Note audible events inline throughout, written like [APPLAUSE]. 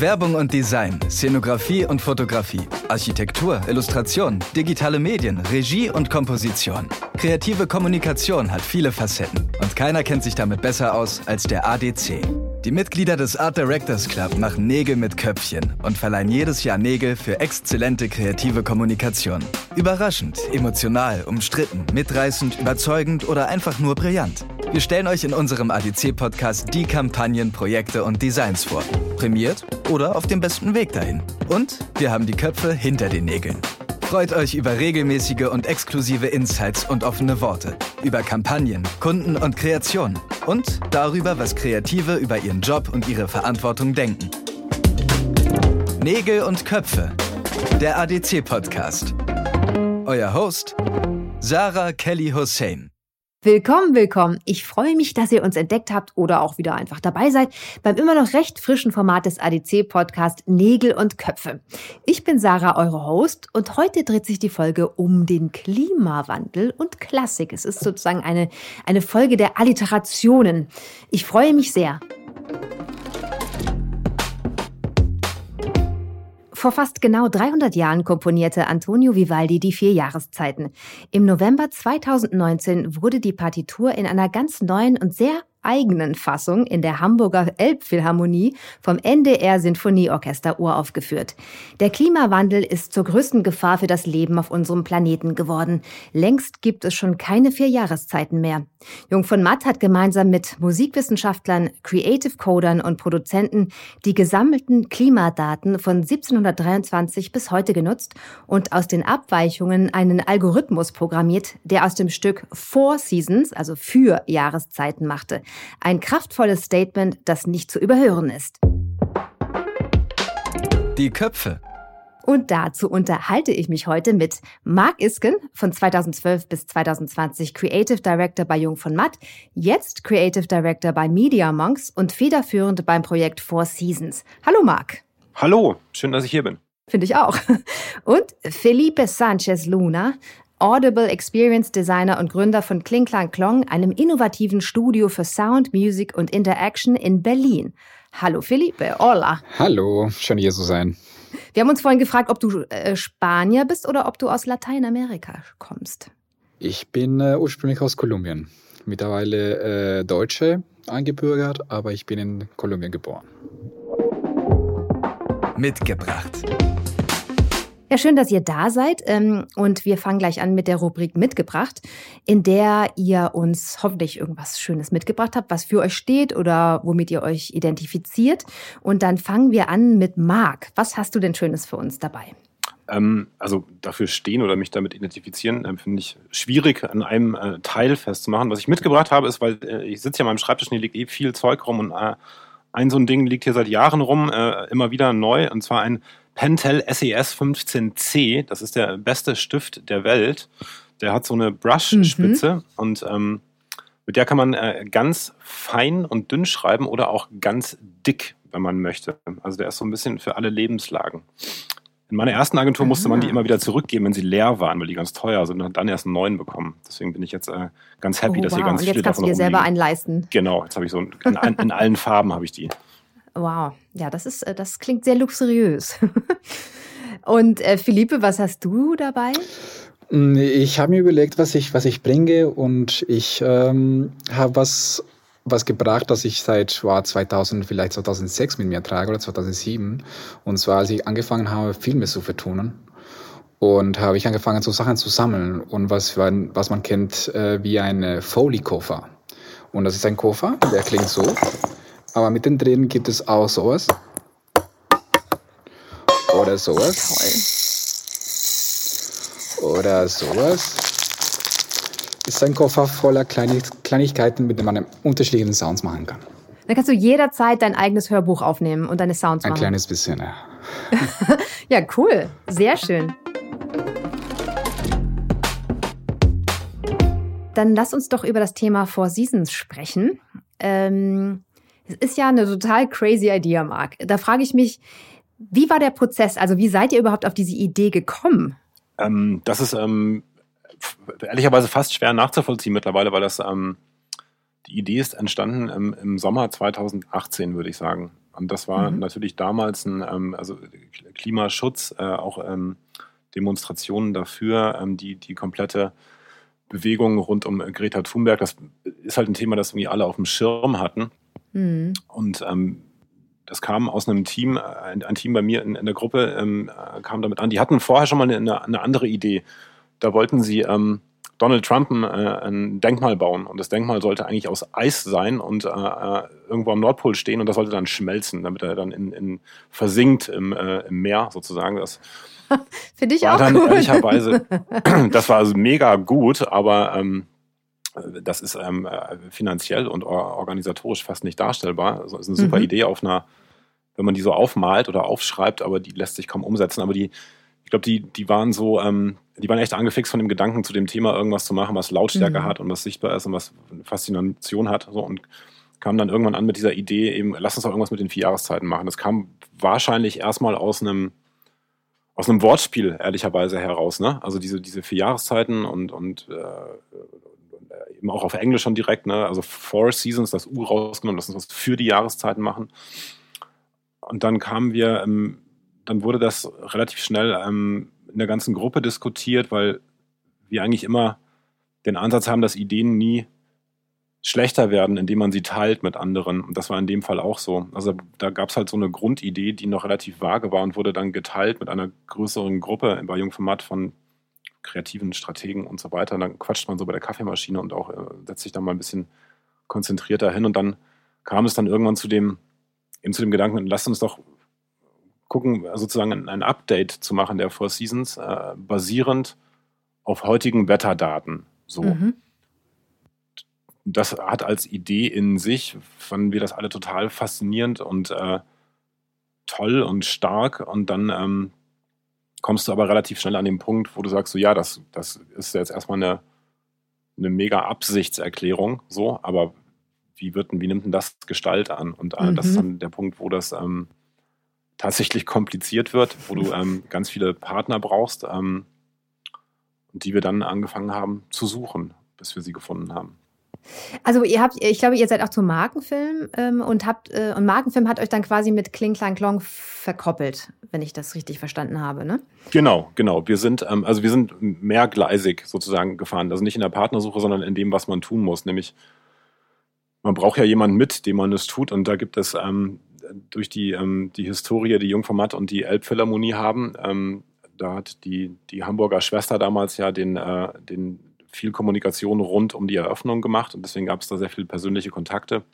Werbung und Design, Szenografie und Fotografie, Architektur, Illustration, digitale Medien, Regie und Komposition. Kreative Kommunikation hat viele Facetten und keiner kennt sich damit besser aus als der ADC. Die Mitglieder des Art Directors Club machen Nägel mit Köpfchen und verleihen jedes Jahr Nägel für exzellente kreative Kommunikation. Überraschend, emotional, umstritten, mitreißend, überzeugend oder einfach nur brillant. Wir stellen euch in unserem ADC-Podcast die Kampagnen, Projekte und Designs vor. Prämiert oder auf dem besten Weg dahin. Und wir haben die Köpfe hinter den Nägeln. Freut euch über regelmäßige und exklusive Insights und offene Worte, über Kampagnen, Kunden und Kreationen und darüber, was Kreative über ihren Job und ihre Verantwortung denken. Nägel und Köpfe, der ADC-Podcast. Euer Host, Sarah Kelly Hussein. Willkommen, willkommen. Ich freue mich, dass ihr uns entdeckt habt oder auch wieder einfach dabei seid beim immer noch recht frischen Format des ADC-Podcast Nägel und Köpfe. Ich bin Sarah, eure Host, und heute dreht sich die Folge um den Klimawandel und Klassik. Es ist sozusagen eine, eine Folge der Alliterationen. Ich freue mich sehr. Vor fast genau 300 Jahren komponierte Antonio Vivaldi die vier Jahreszeiten. Im November 2019 wurde die Partitur in einer ganz neuen und sehr eigenen Fassung in der Hamburger Elbphilharmonie vom NDR Sinfonieorchester uraufgeführt. Der Klimawandel ist zur größten Gefahr für das Leben auf unserem Planeten geworden. Längst gibt es schon keine vier Jahreszeiten mehr. Jung von Matt hat gemeinsam mit Musikwissenschaftlern, Creative Codern und Produzenten die gesammelten Klimadaten von 1723 bis heute genutzt und aus den Abweichungen einen Algorithmus programmiert, der aus dem Stück Four Seasons, also für Jahreszeiten machte. Ein kraftvolles Statement, das nicht zu überhören ist. Die Köpfe. Und dazu unterhalte ich mich heute mit Mark Isken, von 2012 bis 2020 Creative Director bei Jung von Matt, jetzt Creative Director bei Media Monks und federführend beim Projekt Four Seasons. Hallo Mark. Hallo, schön, dass ich hier bin. Finde ich auch. Und Felipe Sanchez Luna, Audible Experience Designer und Gründer von Kling Klang Klong, einem innovativen Studio für Sound, Music und Interaction in Berlin. Hallo Felipe, hola. Hallo, schön hier zu sein. Wir haben uns vorhin gefragt, ob du äh, Spanier bist oder ob du aus Lateinamerika kommst. Ich bin äh, ursprünglich aus Kolumbien. Mittlerweile äh, Deutsche eingebürgert, aber ich bin in Kolumbien geboren. Mitgebracht. Ja, schön, dass ihr da seid. Ähm, und wir fangen gleich an mit der Rubrik Mitgebracht, in der ihr uns hoffentlich irgendwas Schönes mitgebracht habt, was für euch steht oder womit ihr euch identifiziert. Und dann fangen wir an mit Marc. Was hast du denn Schönes für uns dabei? Ähm, also dafür stehen oder mich damit identifizieren, äh, finde ich schwierig an einem äh, Teil festzumachen. Was ich mitgebracht habe, ist, weil äh, ich sitze ja an meinem Schreibtisch und hier liegt eh viel Zeug rum und äh, ein so ein Ding liegt hier seit Jahren rum, äh, immer wieder neu, und zwar ein Pentel SES 15C. Das ist der beste Stift der Welt. Der hat so eine Brush-Spitze mhm. und ähm, mit der kann man äh, ganz fein und dünn schreiben oder auch ganz dick, wenn man möchte. Also der ist so ein bisschen für alle Lebenslagen. In meiner ersten Agentur musste man die ah. immer wieder zurückgeben, wenn sie leer waren, weil die ganz teuer sind und hat dann erst einen neuen bekommen. Deswegen bin ich jetzt äh, ganz happy, oh, dass wow. hier ganz und viele jetzt kannst du dir selber einen leisten. Genau, jetzt habe ich so in, in allen Farben habe ich die. Wow, ja, das ist, äh, das klingt sehr luxuriös. [LAUGHS] Und äh, Philippe, was hast du dabei? Ich habe mir überlegt, was ich, was ich bringe und ich ähm, habe was, was gebracht, das ich seit war 2000, vielleicht 2006 mit mir trage oder 2007. Und zwar, als ich angefangen habe, Filme zu vertonen. Und habe ich angefangen, so Sachen zu sammeln. Und was, was man kennt äh, wie ein Foley-Koffer. Und das ist ein Koffer, der klingt so. Aber mittendrin gibt es auch sowas. Oder sowas. Toll. Oder sowas. Ist ein Koffer voller Kleinigkeiten, mit denen man unterschiedliche Sounds machen kann. Dann kannst du jederzeit dein eigenes Hörbuch aufnehmen und deine Sounds machen. Ein kleines bisschen, ja. [LAUGHS] ja, cool. Sehr schön. Dann lass uns doch über das Thema Four Seasons sprechen. Ähm, es ist ja eine total crazy Idea, Marc. Da frage ich mich, wie war der Prozess? Also wie seid ihr überhaupt auf diese Idee gekommen? Ähm, das ist ähm, ehrlicherweise fast schwer nachzuvollziehen mittlerweile, weil das ähm, die Idee ist entstanden im, im Sommer 2018, würde ich sagen. Und das war mhm. natürlich damals ein, ähm, also Klimaschutz, äh, auch ähm, Demonstrationen dafür, ähm, die die komplette Bewegung rund um Greta Thunberg, das ist halt ein Thema, das irgendwie alle auf dem Schirm hatten. Mhm. Und ähm, das kam aus einem Team, ein, ein Team bei mir in, in der Gruppe ähm, äh, kam damit an. Die hatten vorher schon mal eine, eine andere Idee. Da wollten sie ähm, Donald Trump ein, äh, ein, Denkmal bauen und das Denkmal sollte eigentlich aus Eis sein und äh, äh, irgendwo am Nordpol stehen und das sollte dann schmelzen, damit er dann in, in versinkt im, äh, im Meer sozusagen. Das [LAUGHS] Finde ich war auch dann cool. ehrlicherweise, [LAUGHS] [CLEARS THROAT] das war also mega gut, aber ähm, das ist ähm, äh, finanziell und organisatorisch fast nicht darstellbar. Also ist eine super mhm. Idee auf einer, wenn man die so aufmalt oder aufschreibt, aber die lässt sich kaum umsetzen. Aber die, ich glaube, die, die waren so, ähm, die waren echt angefixt von dem Gedanken, zu dem Thema irgendwas zu machen, was Lautstärke mhm. hat und was sichtbar ist und was Faszination hat. So, und kam dann irgendwann an mit dieser Idee, eben, lass uns doch irgendwas mit den vier Jahreszeiten machen. Das kam wahrscheinlich erstmal aus einem aus einem Wortspiel ehrlicherweise heraus, ne? Also diese, diese vier Jahreszeiten und, und äh, eben auch auf Englisch schon direkt, ne? Also Four Seasons, das U rausgenommen, lass uns was für die Jahreszeiten machen. Und dann kamen wir, ähm, dann wurde das relativ schnell ähm, in der ganzen Gruppe diskutiert, weil wir eigentlich immer den Ansatz haben, dass Ideen nie schlechter werden, indem man sie teilt mit anderen. Und das war in dem Fall auch so. Also da gab es halt so eine Grundidee, die noch relativ vage war und wurde dann geteilt mit einer größeren Gruppe bei Jungformat von kreativen Strategen und so weiter. Und dann quatscht man so bei der Kaffeemaschine und auch äh, setzt sich dann mal ein bisschen konzentrierter hin. Und dann kam es dann irgendwann zu dem, eben zu dem Gedanken, lasst uns doch gucken, sozusagen ein Update zu machen der Four Seasons, äh, basierend auf heutigen Wetterdaten. So. Mhm das hat als Idee in sich, fanden wir das alle total faszinierend und äh, toll und stark. Und dann ähm, kommst du aber relativ schnell an den Punkt, wo du sagst, so ja, das, das ist jetzt erstmal eine, eine mega Absichtserklärung, so, aber wie wird wie nimmt denn das Gestalt an? Und äh, mhm. das ist dann der Punkt, wo das ähm, tatsächlich kompliziert wird, wo du ähm, ganz viele Partner brauchst, ähm, die wir dann angefangen haben zu suchen, bis wir sie gefunden haben. Also ihr habt, ich glaube, ihr seid auch zum Markenfilm ähm, und habt äh, und Markenfilm hat euch dann quasi mit Kling Klang Klong verkoppelt, wenn ich das richtig verstanden habe, ne? Genau, genau. Wir sind ähm, also wir sind mehrgleisig sozusagen gefahren, also nicht in der Partnersuche, sondern in dem, was man tun muss, nämlich man braucht ja jemanden mit, dem man es tut und da gibt es ähm, durch die ähm, die Historie, die Jungformat und die Elbphilharmonie haben, ähm, da hat die die Hamburger Schwester damals ja den äh, den viel Kommunikation rund um die Eröffnung gemacht und deswegen gab es da sehr viele persönliche Kontakte.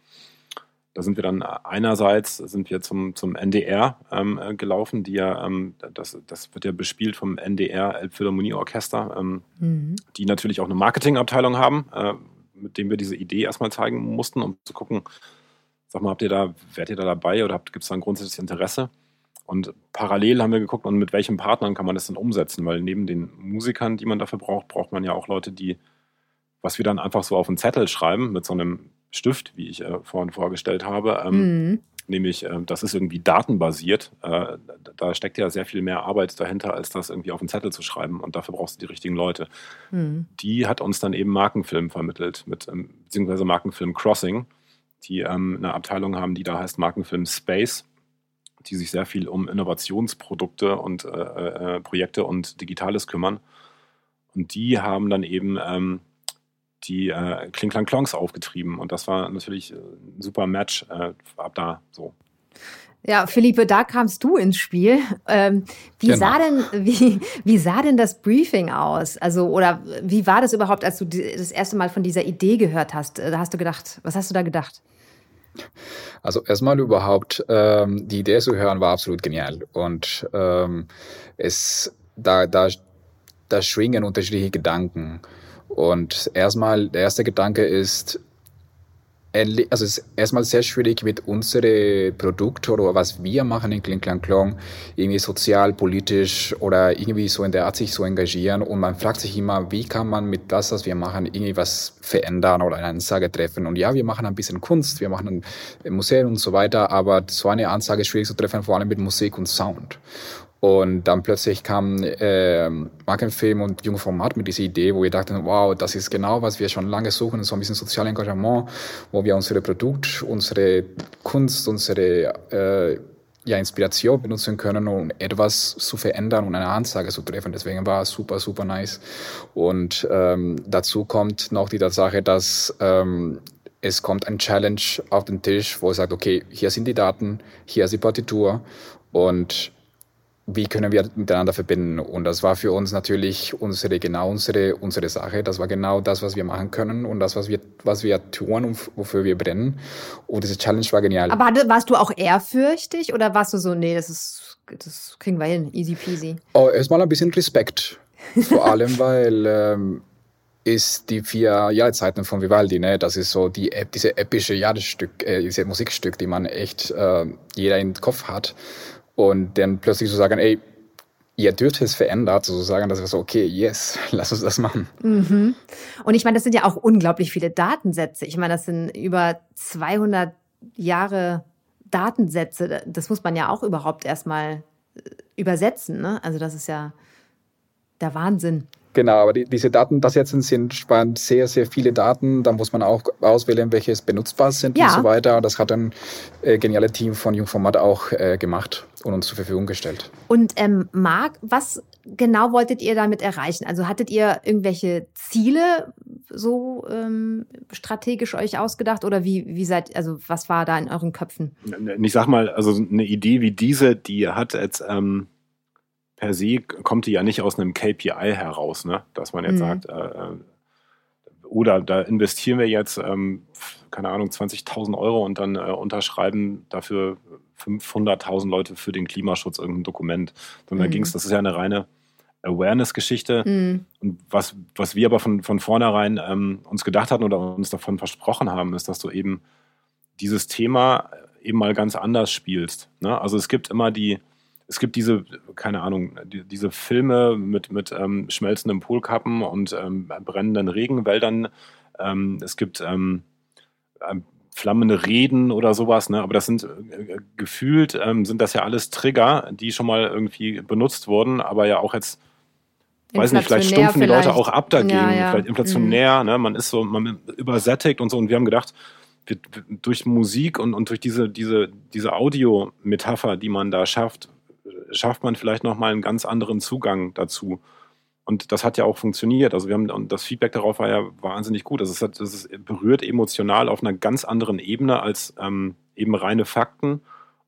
Da sind wir dann einerseits sind wir zum, zum NDR ähm, gelaufen, die ja, ähm, das, das wird ja bespielt vom NDR Elbphilharmonieorchester, ähm, mhm. die natürlich auch eine Marketingabteilung haben, äh, mit dem wir diese Idee erstmal zeigen mussten, um zu gucken, sag mal, habt ihr da, werdet ihr da dabei oder gibt es da ein grundsätzliches Interesse? Und parallel haben wir geguckt, und mit welchen Partnern kann man das dann umsetzen, weil neben den Musikern, die man dafür braucht, braucht man ja auch Leute, die, was wir dann einfach so auf einen Zettel schreiben, mit so einem Stift, wie ich äh, vorhin vorgestellt habe, ähm, mhm. nämlich, äh, das ist irgendwie datenbasiert. Äh, da steckt ja sehr viel mehr Arbeit dahinter, als das irgendwie auf einen Zettel zu schreiben. Und dafür brauchst du die richtigen Leute. Mhm. Die hat uns dann eben Markenfilm vermittelt, mit, ähm, beziehungsweise Markenfilm Crossing, die ähm, eine Abteilung haben, die da heißt Markenfilm Space die sich sehr viel um Innovationsprodukte und äh, äh, Projekte und Digitales kümmern. Und die haben dann eben ähm, die äh, Kling Klang Klongs aufgetrieben. Und das war natürlich ein super Match äh, ab da so. Ja, Philippe, da kamst du ins Spiel. Ähm, wie, genau. sah denn, wie, wie sah denn das Briefing aus? Also, oder wie war das überhaupt, als du das erste Mal von dieser Idee gehört hast? Da hast du gedacht, was hast du da gedacht? Also erstmal überhaupt ähm, die Idee zu hören war absolut genial. Und ähm, es da da da schwingen unterschiedliche Gedanken. Und erstmal der erste Gedanke ist also es ist erstmal sehr schwierig mit unsere Produkte oder was wir machen in Kling Klang Klong irgendwie sozial, politisch oder irgendwie so in der Art sich so engagieren und man fragt sich immer, wie kann man mit das, was wir machen, irgendwie was verändern oder eine Ansage treffen und ja, wir machen ein bisschen Kunst, wir machen Museum und so weiter, aber so eine Ansage ist schwierig zu treffen, vor allem mit Musik und Sound. Und dann plötzlich kam äh, Markenfilm und Junge Format mit dieser Idee, wo wir dachten, wow, das ist genau, was wir schon lange suchen, so ein bisschen soziales Engagement, wo wir unsere Produkt, unsere Kunst, unsere äh, ja, Inspiration benutzen können, um etwas zu verändern und eine Ansage zu treffen. Deswegen war es super, super nice. Und ähm, dazu kommt noch die Tatsache, dass ähm, es kommt ein Challenge auf den Tisch, wo es sagt, okay, hier sind die Daten, hier ist die Partitur und wie können wir miteinander verbinden? Und das war für uns natürlich unsere, genau unsere, unsere Sache. Das war genau das, was wir machen können und das, was wir, was wir tun und wofür wir brennen. Und diese Challenge war genial. Aber warst du auch ehrfürchtig oder warst du so, nee, das ist, das kriegen wir hin, easy peasy? Oh, erstmal ein bisschen Respekt. Vor allem, [LAUGHS] weil, ähm, ist die vier Jahreszeiten von Vivaldi, ne? Das ist so die diese epische Jahresstück, äh, diese Musikstück, die man echt äh, jeder im Kopf hat. Und dann plötzlich so sagen, ey, ihr dürft es verändert, sozusagen, dass wir so, okay, yes, [LAUGHS] lass uns das machen. Mhm. Und ich meine, das sind ja auch unglaublich viele Datensätze. Ich meine, das sind über 200 Jahre Datensätze. Das muss man ja auch überhaupt erstmal äh, übersetzen. Ne? Also das ist ja der Wahnsinn. Genau, aber die, diese Datensätze sind waren sehr, sehr viele Daten. Da muss man auch auswählen, welche benutzbar sind ja. und so weiter. Das hat ein äh, geniales Team von Jungformat auch äh, gemacht und uns zur Verfügung gestellt. Und ähm, Marc, was genau wolltet ihr damit erreichen? Also hattet ihr irgendwelche Ziele so ähm, strategisch euch ausgedacht oder wie, wie seid, also was war da in euren Köpfen? Ich sag mal, also eine Idee wie diese, die hat jetzt ähm per se kommt die ja nicht aus einem KPI heraus, ne? dass man jetzt mhm. sagt, äh, äh, oder da investieren wir jetzt, ähm, keine Ahnung, 20.000 Euro und dann äh, unterschreiben dafür 500.000 Leute für den Klimaschutz irgendein Dokument. Sondern mhm. da ging es, das ist ja eine reine Awareness-Geschichte. Mhm. Und was, was wir aber von, von vornherein ähm, uns gedacht hatten oder uns davon versprochen haben, ist, dass du eben dieses Thema eben mal ganz anders spielst. Ne? Also es gibt immer die, es gibt diese, keine Ahnung, die, diese Filme mit, mit ähm, schmelzenden Polkappen und ähm, brennenden Regenwäldern. Ähm, es gibt ähm, ähm, flammende Reden oder sowas, ne? aber das sind äh, gefühlt, ähm, sind das ja alles Trigger, die schon mal irgendwie benutzt wurden, aber ja auch jetzt weiß nicht, vielleicht stumpfen die Leute auch ab dagegen, ja, ja. vielleicht inflationär, mhm. ne? man ist so, man übersättigt und so und wir haben gedacht, wir, durch Musik und, und durch diese, diese, diese Audio-Metapher, die man da schafft, schafft man vielleicht nochmal einen ganz anderen Zugang dazu. Und das hat ja auch funktioniert. Also wir haben, und das Feedback darauf war ja wahnsinnig gut. Also es, hat, es berührt emotional auf einer ganz anderen Ebene als ähm, eben reine Fakten,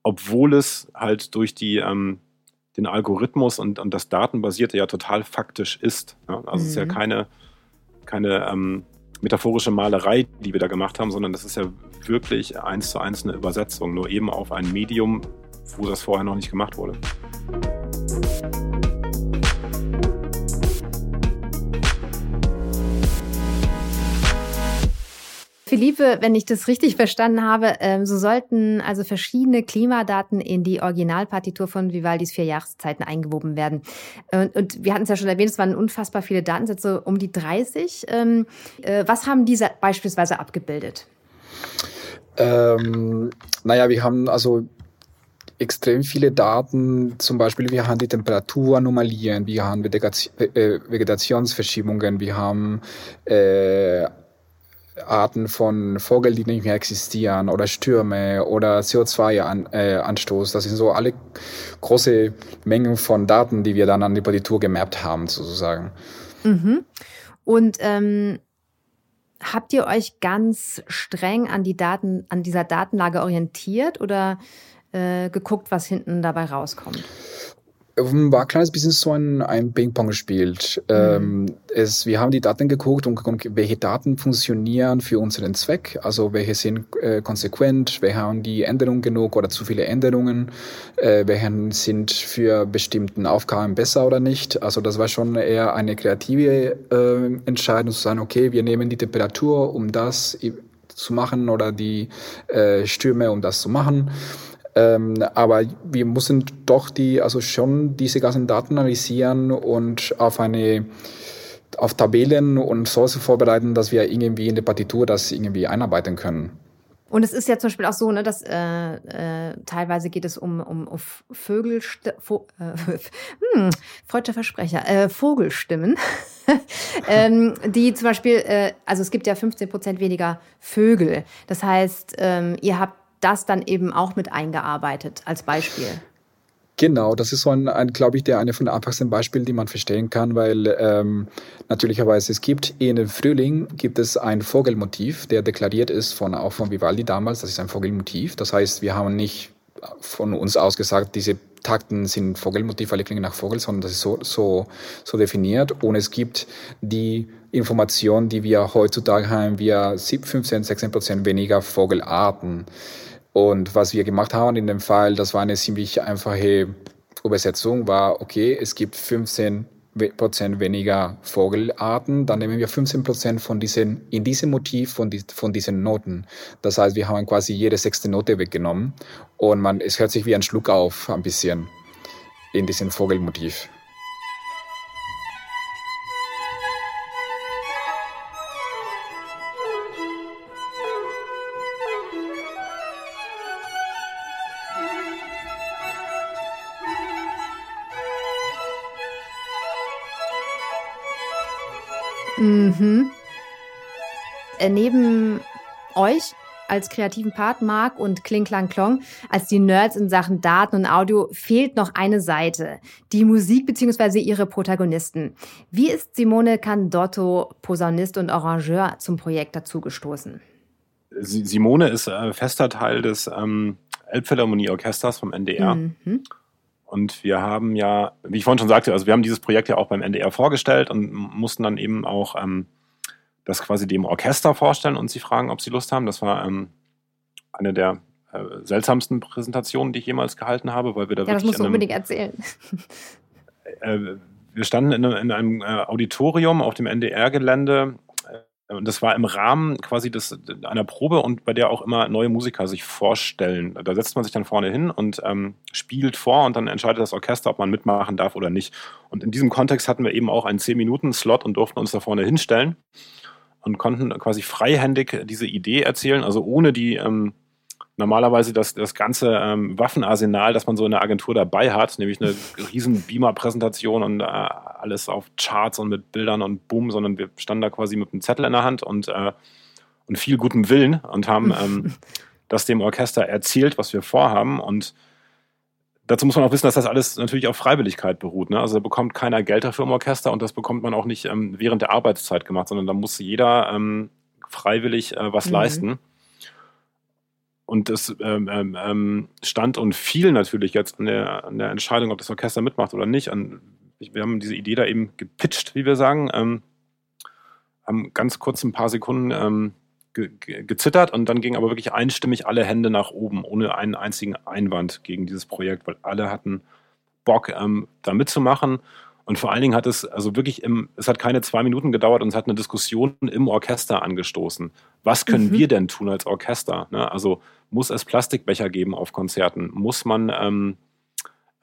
obwohl es halt durch die, ähm, den Algorithmus und, und das Datenbasierte ja total faktisch ist. Ja? Also mhm. es ist ja mhm. keine, keine ähm, metaphorische Malerei, die wir da gemacht haben, sondern das ist ja wirklich eins zu eins eine Übersetzung, nur eben auf ein Medium, wo das vorher noch nicht gemacht wurde. Philippe, wenn ich das richtig verstanden habe, ähm, so sollten also verschiedene Klimadaten in die Originalpartitur von Vivaldis vier Jahreszeiten eingewoben werden. Und, wir hatten es ja schon erwähnt, es waren unfassbar viele Datensätze, um die 30. Ähm, äh, was haben diese beispielsweise abgebildet? Ähm, naja, wir haben also extrem viele Daten, zum Beispiel wir haben die Temperaturanomalien, wir haben äh, Vegetationsverschiebungen, wir haben äh, Arten von Vogel, die nicht mehr existieren oder Stürme oder CO2-Anstoß. Äh, das sind so alle große Mengen von Daten, die wir dann an die Partitur gemappt haben, sozusagen. Mhm. Und ähm, habt ihr euch ganz streng an die Daten, an dieser Datenlage orientiert oder äh, geguckt, was hinten dabei rauskommt? war ein kleines bisschen so ein, ein Ping-Pong gespielt. Mhm. Ähm, es, wir haben die Daten geguckt und geguckt, welche Daten funktionieren für unseren Zweck, also welche sind äh, konsequent, welche haben die Änderungen genug oder zu viele Änderungen, äh, welche sind für bestimmten Aufgaben besser oder nicht. Also das war schon eher eine kreative äh, Entscheidung zu sagen, okay, wir nehmen die Temperatur, um das zu machen oder die äh, Stürme, um das zu machen. Ähm, aber wir müssen doch die, also schon diese ganzen Daten analysieren und auf eine auf Tabellen und Source vorbereiten, dass wir irgendwie in der Partitur das irgendwie einarbeiten können. Und es ist ja zum Beispiel auch so, ne, dass äh, äh, teilweise geht es um, um, um Vögel, Vo äh, [LAUGHS] hm, freudscher Versprecher, äh, Vogelstimmen, [LAUGHS] ähm, die zum Beispiel, äh, also es gibt ja 15 Prozent weniger Vögel. Das heißt, ähm, ihr habt das dann eben auch mit eingearbeitet als Beispiel. Genau, das ist so ein, ein glaube ich, der eine von den einfachsten Beispielen, die man verstehen kann, weil ähm, natürlicherweise es gibt in Frühling gibt es ein Vogelmotiv, der deklariert ist von auch von Vivaldi damals. Das ist ein Vogelmotiv. Das heißt, wir haben nicht von uns aus gesagt, diese Takten sind Vogelmotiv, alle klingen nach Vogel, sondern das ist so, so, so definiert. Und es gibt die Information, die wir heutzutage haben, wir 15, 16 Prozent weniger Vogelarten. Und was wir gemacht haben in dem Fall, das war eine ziemlich einfache Übersetzung, war, okay, es gibt 15 Prozent weniger Vogelarten, dann nehmen wir 15 Prozent von diesen, in diesem Motiv von, die, von diesen Noten. Das heißt, wir haben quasi jede sechste Note weggenommen und man, es hört sich wie ein Schluck auf, ein bisschen, in diesem Vogelmotiv. Neben euch als kreativen Part, Marc und Kling Klang Klong, als die Nerds in Sachen Daten und Audio, fehlt noch eine Seite, die Musik bzw. ihre Protagonisten. Wie ist Simone Candotto, Posaunist und Arrangeur, zum Projekt dazugestoßen? Simone ist äh, fester Teil des ähm, Elbphilharmonie-Orchesters vom NDR. Mhm. Und wir haben ja, wie ich vorhin schon sagte, also wir haben dieses Projekt ja auch beim NDR vorgestellt und mussten dann eben auch ähm, das quasi dem Orchester vorstellen und sie fragen, ob sie Lust haben. Das war ähm, eine der äh, seltsamsten Präsentationen, die ich jemals gehalten habe, weil wir da ja, wirklich. Das musst du unbedingt erzählen. Äh, wir standen in, in einem äh, Auditorium auf dem NDR-Gelände und das war im Rahmen quasi des, einer Probe und bei der auch immer neue Musiker sich vorstellen. Da setzt man sich dann vorne hin und ähm, spielt vor und dann entscheidet das Orchester, ob man mitmachen darf oder nicht. Und in diesem Kontext hatten wir eben auch einen 10-Minuten-Slot und durften uns da vorne hinstellen und konnten quasi freihändig diese Idee erzählen, also ohne die ähm, normalerweise das, das ganze ähm, Waffenarsenal, das man so in der Agentur dabei hat, nämlich eine [LAUGHS] riesen Beamer-Präsentation und äh, alles auf Charts und mit Bildern und Boom, sondern wir standen da quasi mit einem Zettel in der Hand und, äh, und viel gutem Willen und haben ähm, [LAUGHS] das dem Orchester erzählt, was wir vorhaben und Dazu muss man auch wissen, dass das alles natürlich auf Freiwilligkeit beruht. Ne? Also da bekommt keiner Geld dafür im Orchester und das bekommt man auch nicht ähm, während der Arbeitszeit gemacht, sondern da muss jeder ähm, freiwillig äh, was mhm. leisten. Und es ähm, ähm, ähm, stand und fiel natürlich jetzt an der, an der Entscheidung, ob das Orchester mitmacht oder nicht. An, wir haben diese Idee da eben gepitcht, wie wir sagen, ähm, haben ganz kurz ein paar Sekunden ähm, ge ge gezittert und dann gingen aber wirklich einstimmig alle Hände nach oben, ohne einen einzigen Einwand gegen dieses Projekt, weil alle hatten Bock, ähm, da mitzumachen. Und vor allen Dingen hat es also wirklich im, es hat keine zwei Minuten gedauert und es hat eine Diskussion im Orchester angestoßen. Was können mhm. wir denn tun als Orchester? Ne? Also muss es Plastikbecher geben auf Konzerten? Muss man ähm,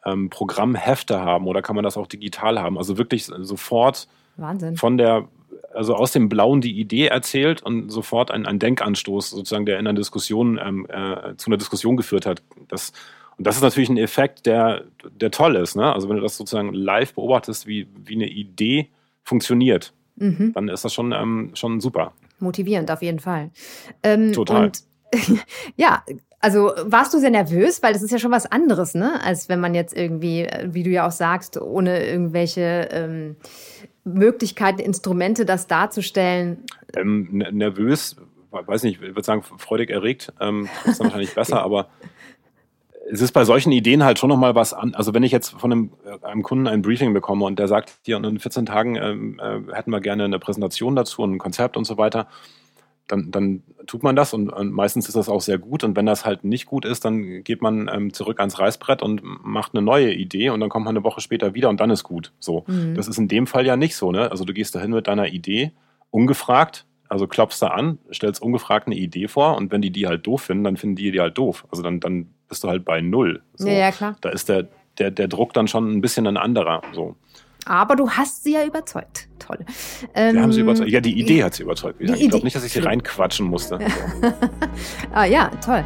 ähm, Programmhefte haben oder kann man das auch digital haben? Also wirklich sofort Wahnsinn. von der, also aus dem Blauen die Idee erzählt und sofort ein, ein Denkanstoß sozusagen, der in einer Diskussion, ähm, äh, zu einer Diskussion geführt hat. Das, und das ist natürlich ein Effekt, der, der toll ist. Ne? Also wenn du das sozusagen live beobachtest, wie, wie eine Idee funktioniert, mhm. dann ist das schon, ähm, schon super. Motivierend auf jeden Fall. Ähm, Total. Und [LAUGHS] ja, also warst du sehr nervös, weil das ist ja schon was anderes, ne? Als wenn man jetzt irgendwie, wie du ja auch sagst, ohne irgendwelche ähm, Möglichkeiten, Instrumente, das darzustellen. Ähm, nervös, weiß nicht, ich würde sagen, freudig erregt, ähm, ist [LAUGHS] dann wahrscheinlich besser, aber es ist bei solchen Ideen halt schon nochmal was an. Also wenn ich jetzt von einem, äh, einem Kunden ein Briefing bekomme und der sagt, hier in 14 Tagen ähm, äh, hätten wir gerne eine Präsentation dazu und ein Konzept und so weiter, dann, dann tut man das und, und, meistens ist das auch sehr gut. Und wenn das halt nicht gut ist, dann geht man ähm, zurück ans Reißbrett und macht eine neue Idee und dann kommt man eine Woche später wieder und dann ist gut. So, mhm. das ist in dem Fall ja nicht so. Ne? Also du gehst dahin mit deiner Idee, ungefragt, also klopfst da an, stellst ungefragt eine Idee vor und wenn die die halt doof finden, dann finden die die halt doof. Also dann, dann bist du halt bei null. So. Ja, ja, klar. Da ist der, der, der Druck dann schon ein bisschen ein anderer. So. Aber du hast sie ja überzeugt. Toll. Ähm, Wir haben sie überzeugt. Ja, die Idee hat sie überzeugt. Ich glaube nicht, dass ich sie reinquatschen musste. [LAUGHS] ah ja, toll.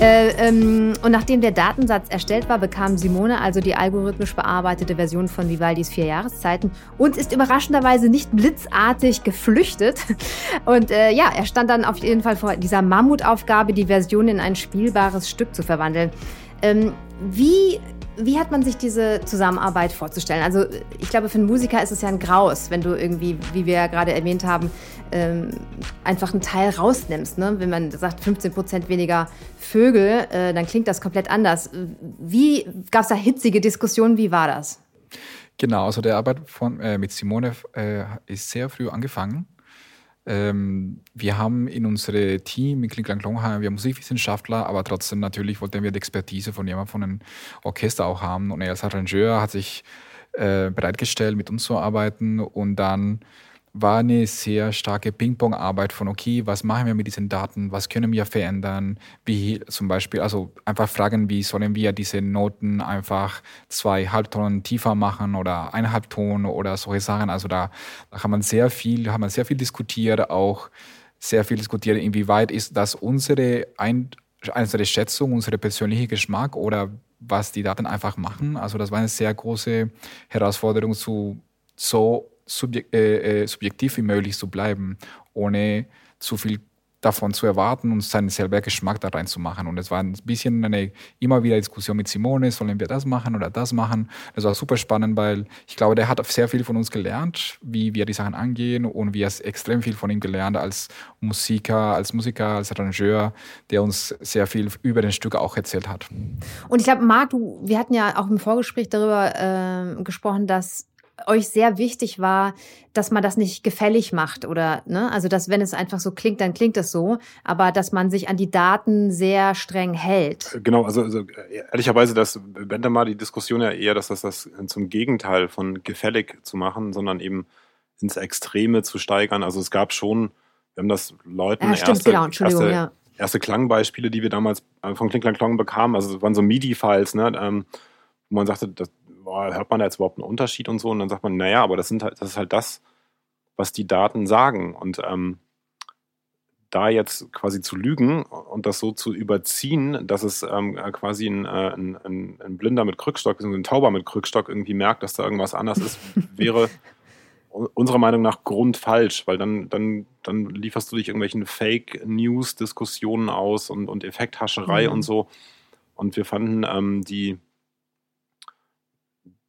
Äh, ähm, und nachdem der Datensatz erstellt war, bekam Simone also die algorithmisch bearbeitete Version von Vivaldis vier Jahreszeiten und ist überraschenderweise nicht blitzartig geflüchtet. [LAUGHS] Und äh, ja, er stand dann auf jeden Fall vor dieser Mammutaufgabe, die Version in ein spielbares Stück zu verwandeln. Ähm, wie wie hat man sich diese Zusammenarbeit vorzustellen? Also ich glaube, für einen Musiker ist es ja ein Graus, wenn du irgendwie, wie wir ja gerade erwähnt haben, ähm, einfach einen Teil rausnimmst. Ne? Wenn man sagt 15 Prozent weniger Vögel, äh, dann klingt das komplett anders. Wie gab es da hitzige Diskussionen? Wie war das? Genau, also der Arbeit von, äh, mit Simone äh, ist sehr früh angefangen. Ähm, wir haben in unserem Team in Klinklang Klongheim, wir Musikwissenschaftler, aber trotzdem natürlich wollten wir die Expertise von jemandem von einem Orchester auch haben. Und er als Arrangeur hat sich äh, bereitgestellt, mit uns zu arbeiten und dann war eine sehr starke Ping-Pong-Arbeit von, okay, was machen wir mit diesen Daten, was können wir verändern, wie zum Beispiel, also einfach fragen, wie sollen wir diese Noten einfach zwei Halbtonen tiefer machen oder eineinhalb Ton oder solche Sachen. Also da, da haben wir sehr viel, haben wir sehr viel diskutiert, auch sehr viel diskutiert, inwieweit ist das unsere, Ein unsere Schätzung, unsere persönliche Geschmack oder was die Daten einfach machen. Also das war eine sehr große Herausforderung zu so subjek äh, äh, subjektiv wie möglich zu bleiben, ohne zu viel davon zu erwarten und seinen selber Geschmack da reinzumachen. Und es war ein bisschen eine immer wieder Diskussion mit Simone, sollen wir das machen oder das machen. Das war super spannend, weil ich glaube, der hat sehr viel von uns gelernt, wie wir die Sachen angehen und wir haben extrem viel von ihm gelernt als Musiker, als Musiker, als Arrangeur, der uns sehr viel über den Stück auch erzählt hat. Und ich glaube, Marc, du, wir hatten ja auch im Vorgespräch darüber äh, gesprochen, dass euch sehr wichtig war, dass man das nicht gefällig macht oder, ne, also dass wenn es einfach so klingt, dann klingt es so, aber dass man sich an die Daten sehr streng hält. Genau, also, also ehrlicherweise, das wende mal die Diskussion ja eher, dass das, das zum Gegenteil von gefällig zu machen, sondern eben ins Extreme zu steigern. Also es gab schon, wir haben das Leuten ja, stimmt, erste, genau, Entschuldigung, erste, ja. erste Klangbeispiele, die wir damals äh, von Kling Klang Klong bekamen, also es waren so MIDI-Files, ne, ähm, wo man sagte, das, boah, hört man da jetzt überhaupt einen Unterschied und so? Und dann sagt man, naja, aber das sind halt, das ist halt das, was die Daten sagen. Und ähm, da jetzt quasi zu lügen und das so zu überziehen, dass es ähm, quasi ein, äh, ein, ein, ein, Blinder mit Krückstock, ein Tauber mit Krückstock irgendwie merkt, dass da irgendwas anders ist, [LAUGHS] wäre unserer Meinung nach grundfalsch, weil dann, dann, dann lieferst du dich irgendwelchen Fake-News-Diskussionen aus und, und Effekthascherei mhm. und so. Und wir fanden ähm, die,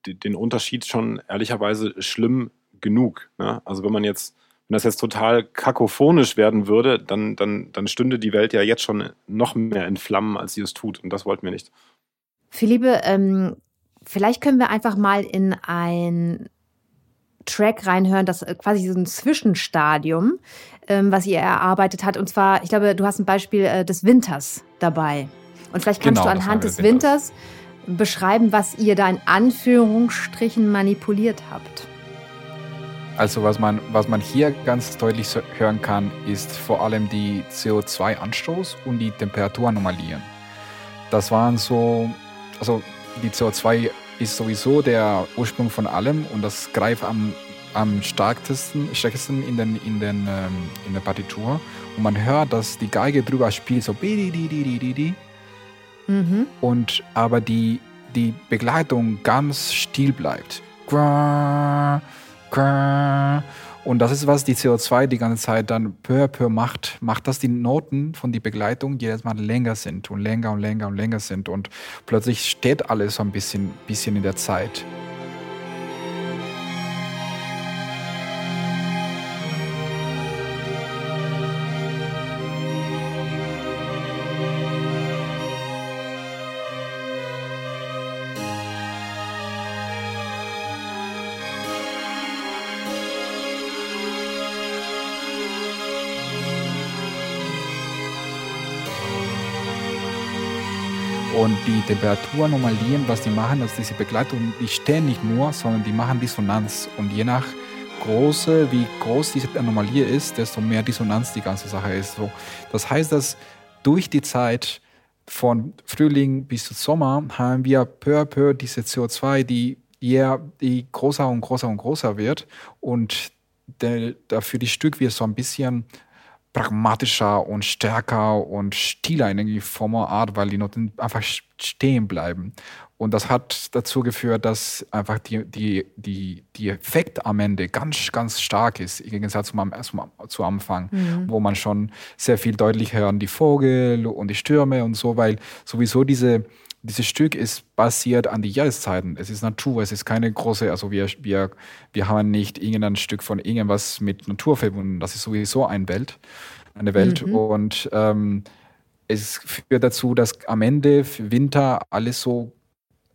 den Unterschied schon ehrlicherweise schlimm genug. Ne? Also wenn man jetzt, wenn das jetzt total kakophonisch werden würde, dann, dann, dann stünde die Welt ja jetzt schon noch mehr in Flammen, als sie es tut. Und das wollten wir nicht. Philippe, ähm, vielleicht können wir einfach mal in ein Track reinhören, das äh, quasi so ein Zwischenstadium, ähm, was ihr erarbeitet hat. Und zwar, ich glaube, du hast ein Beispiel äh, des Winters dabei. Und vielleicht kannst genau, du anhand des Winters, Winters beschreiben, was ihr da in Anführungsstrichen manipuliert habt? Also was man, was man hier ganz deutlich hören kann, ist vor allem die CO2-Anstoß und die Temperaturanomalien. Das waren so, also die CO2 ist sowieso der Ursprung von allem und das greift am, am stärksten, stärksten in, den, in, den, ähm, in der Partitur. Und man hört, dass die Geige drüber spielt, so Mhm. Und aber die, die Begleitung ganz still bleibt. Und das ist, was die CO2 die ganze Zeit dann peu à peu macht, macht, dass die Noten von der Begleitung jedes Mal länger sind und länger und länger und länger sind. Und plötzlich steht alles so ein bisschen, bisschen in der Zeit. Und die Temperaturanomalien, was die machen, dass diese Begleitung, die stehen nicht nur, sondern die machen Dissonanz. Und je nach größer, wie groß diese Anomalie ist, desto mehr Dissonanz die ganze Sache ist. So, das heißt, dass durch die Zeit von Frühling bis zu Sommer haben wir peu à peu diese CO2, die ja, die größer und größer und größer wird und der, dafür die Stück wird so ein bisschen pragmatischer und stärker und stiller in irgendwie Former Art, weil die Noten einfach stehen bleiben. Und das hat dazu geführt, dass einfach die, die, die, die Effekt am Ende ganz, ganz stark ist, im Gegensatz zum, zum, zu Anfang, mhm. wo man schon sehr viel deutlich hören, die Vogel und die Stürme und so, weil sowieso diese, dieses Stück ist basiert an die Jahreszeiten. Es ist Natur, es ist keine große, also wir, wir, wir haben nicht irgendein Stück von irgendwas mit Natur verbunden. Das ist sowieso eine Welt, eine Welt. Mhm. Und ähm, es führt dazu, dass am Ende Winter alles so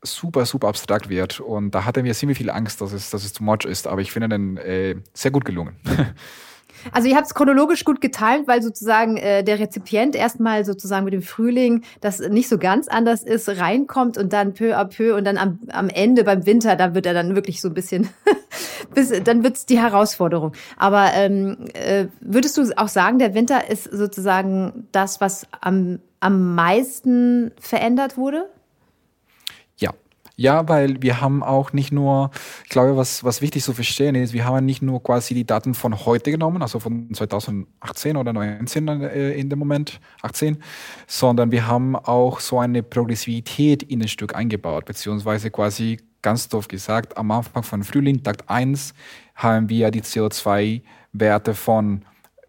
super, super abstrakt wird. Und da hatten wir ziemlich viel Angst, dass es, dass es too much ist. Aber ich finde den äh, sehr gut gelungen. [LAUGHS] Also ihr habt es chronologisch gut geteilt, weil sozusagen äh, der Rezipient erstmal sozusagen mit dem Frühling, das nicht so ganz anders ist, reinkommt und dann peu à peu und dann am, am Ende beim Winter, da wird er dann wirklich so ein bisschen, [LAUGHS] bis, dann wird's die Herausforderung. Aber ähm, äh, würdest du auch sagen, der Winter ist sozusagen das, was am, am meisten verändert wurde? Ja, weil wir haben auch nicht nur, ich glaube, was, was wichtig zu verstehen ist, wir haben nicht nur quasi die Daten von heute genommen, also von 2018 oder 2019 äh, in dem Moment, 18, sondern wir haben auch so eine Progressivität in das Stück eingebaut, beziehungsweise quasi ganz doof gesagt, am Anfang von Frühling, Tag 1, haben wir die CO2-Werte von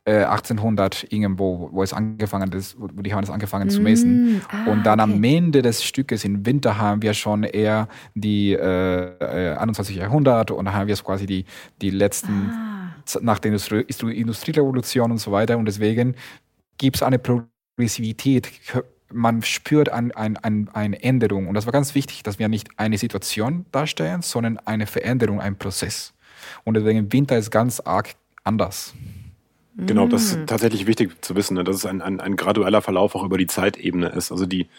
1800 äh, irgendwo, wo es angefangen ist, wo die haben es angefangen mm, zu messen. Ah, und dann okay. am Ende des Stückes im Winter haben wir schon eher die äh, 21. Äh, Jahrhundert und dann haben wir quasi die, die letzten, ah. nach der Industrie Industrierevolution und so weiter. Und deswegen gibt es eine Progressivität. Man spürt ein, ein, ein, eine Änderung. Und das war ganz wichtig, dass wir nicht eine Situation darstellen, sondern eine Veränderung, ein Prozess. Und deswegen Winter ist ganz arg anders. Genau, das ist mm. tatsächlich wichtig zu wissen, ne, dass es ein, ein, ein gradueller Verlauf auch über die Zeitebene ist. Also die,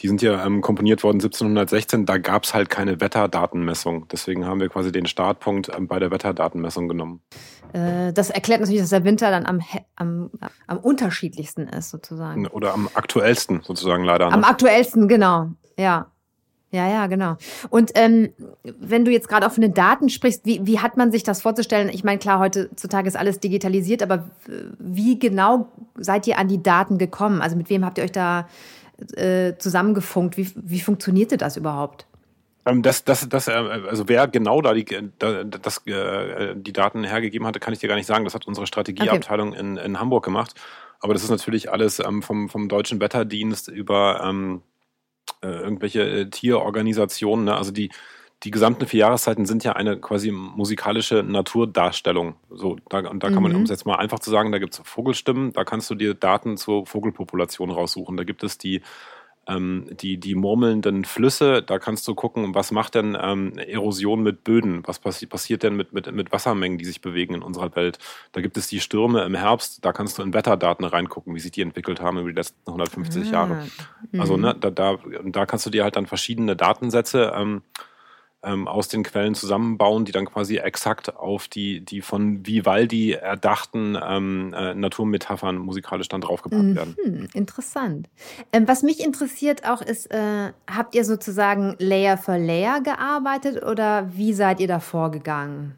die sind ja ähm, komponiert worden 1716, da gab es halt keine Wetterdatenmessung. Deswegen haben wir quasi den Startpunkt ähm, bei der Wetterdatenmessung genommen. Äh, das erklärt natürlich, dass der Winter dann am, am, am unterschiedlichsten ist, sozusagen. Oder am aktuellsten, sozusagen leider. Ne? Am aktuellsten, genau, ja. Ja, ja, genau. Und ähm, wenn du jetzt gerade auch von den Daten sprichst, wie, wie hat man sich das vorzustellen? Ich meine, klar, heutzutage ist alles digitalisiert, aber wie genau seid ihr an die Daten gekommen? Also mit wem habt ihr euch da äh, zusammengefunkt? Wie, wie funktionierte das überhaupt? Ähm, das, das, das, äh, also wer genau da die, das, äh, die Daten hergegeben hatte, kann ich dir gar nicht sagen. Das hat unsere Strategieabteilung okay. in, in Hamburg gemacht. Aber das ist natürlich alles ähm, vom, vom Deutschen Wetterdienst über ähm, äh, irgendwelche äh, Tierorganisationen. Ne? Also die, die gesamten vier Jahreszeiten sind ja eine quasi musikalische Naturdarstellung. So, da, und da kann man, um es jetzt mal einfach zu sagen, da gibt es Vogelstimmen, da kannst du dir Daten zur Vogelpopulation raussuchen. Da gibt es die ähm, die, die murmelnden Flüsse, da kannst du gucken, was macht denn ähm, Erosion mit Böden, was passi passiert denn mit, mit, mit Wassermengen, die sich bewegen in unserer Welt. Da gibt es die Stürme im Herbst, da kannst du in Wetterdaten reingucken, wie sich die entwickelt haben über die letzten 150 ah. Jahre. Also mhm. ne, da, da, da kannst du dir halt dann verschiedene Datensätze ähm, ähm, aus den Quellen zusammenbauen, die dann quasi exakt auf die, die von Vivaldi erdachten ähm, äh, Naturmetaphern musikalisch dann draufgepackt mhm, werden. Interessant. Ähm, was mich interessiert auch ist, äh, habt ihr sozusagen Layer für Layer gearbeitet oder wie seid ihr da vorgegangen?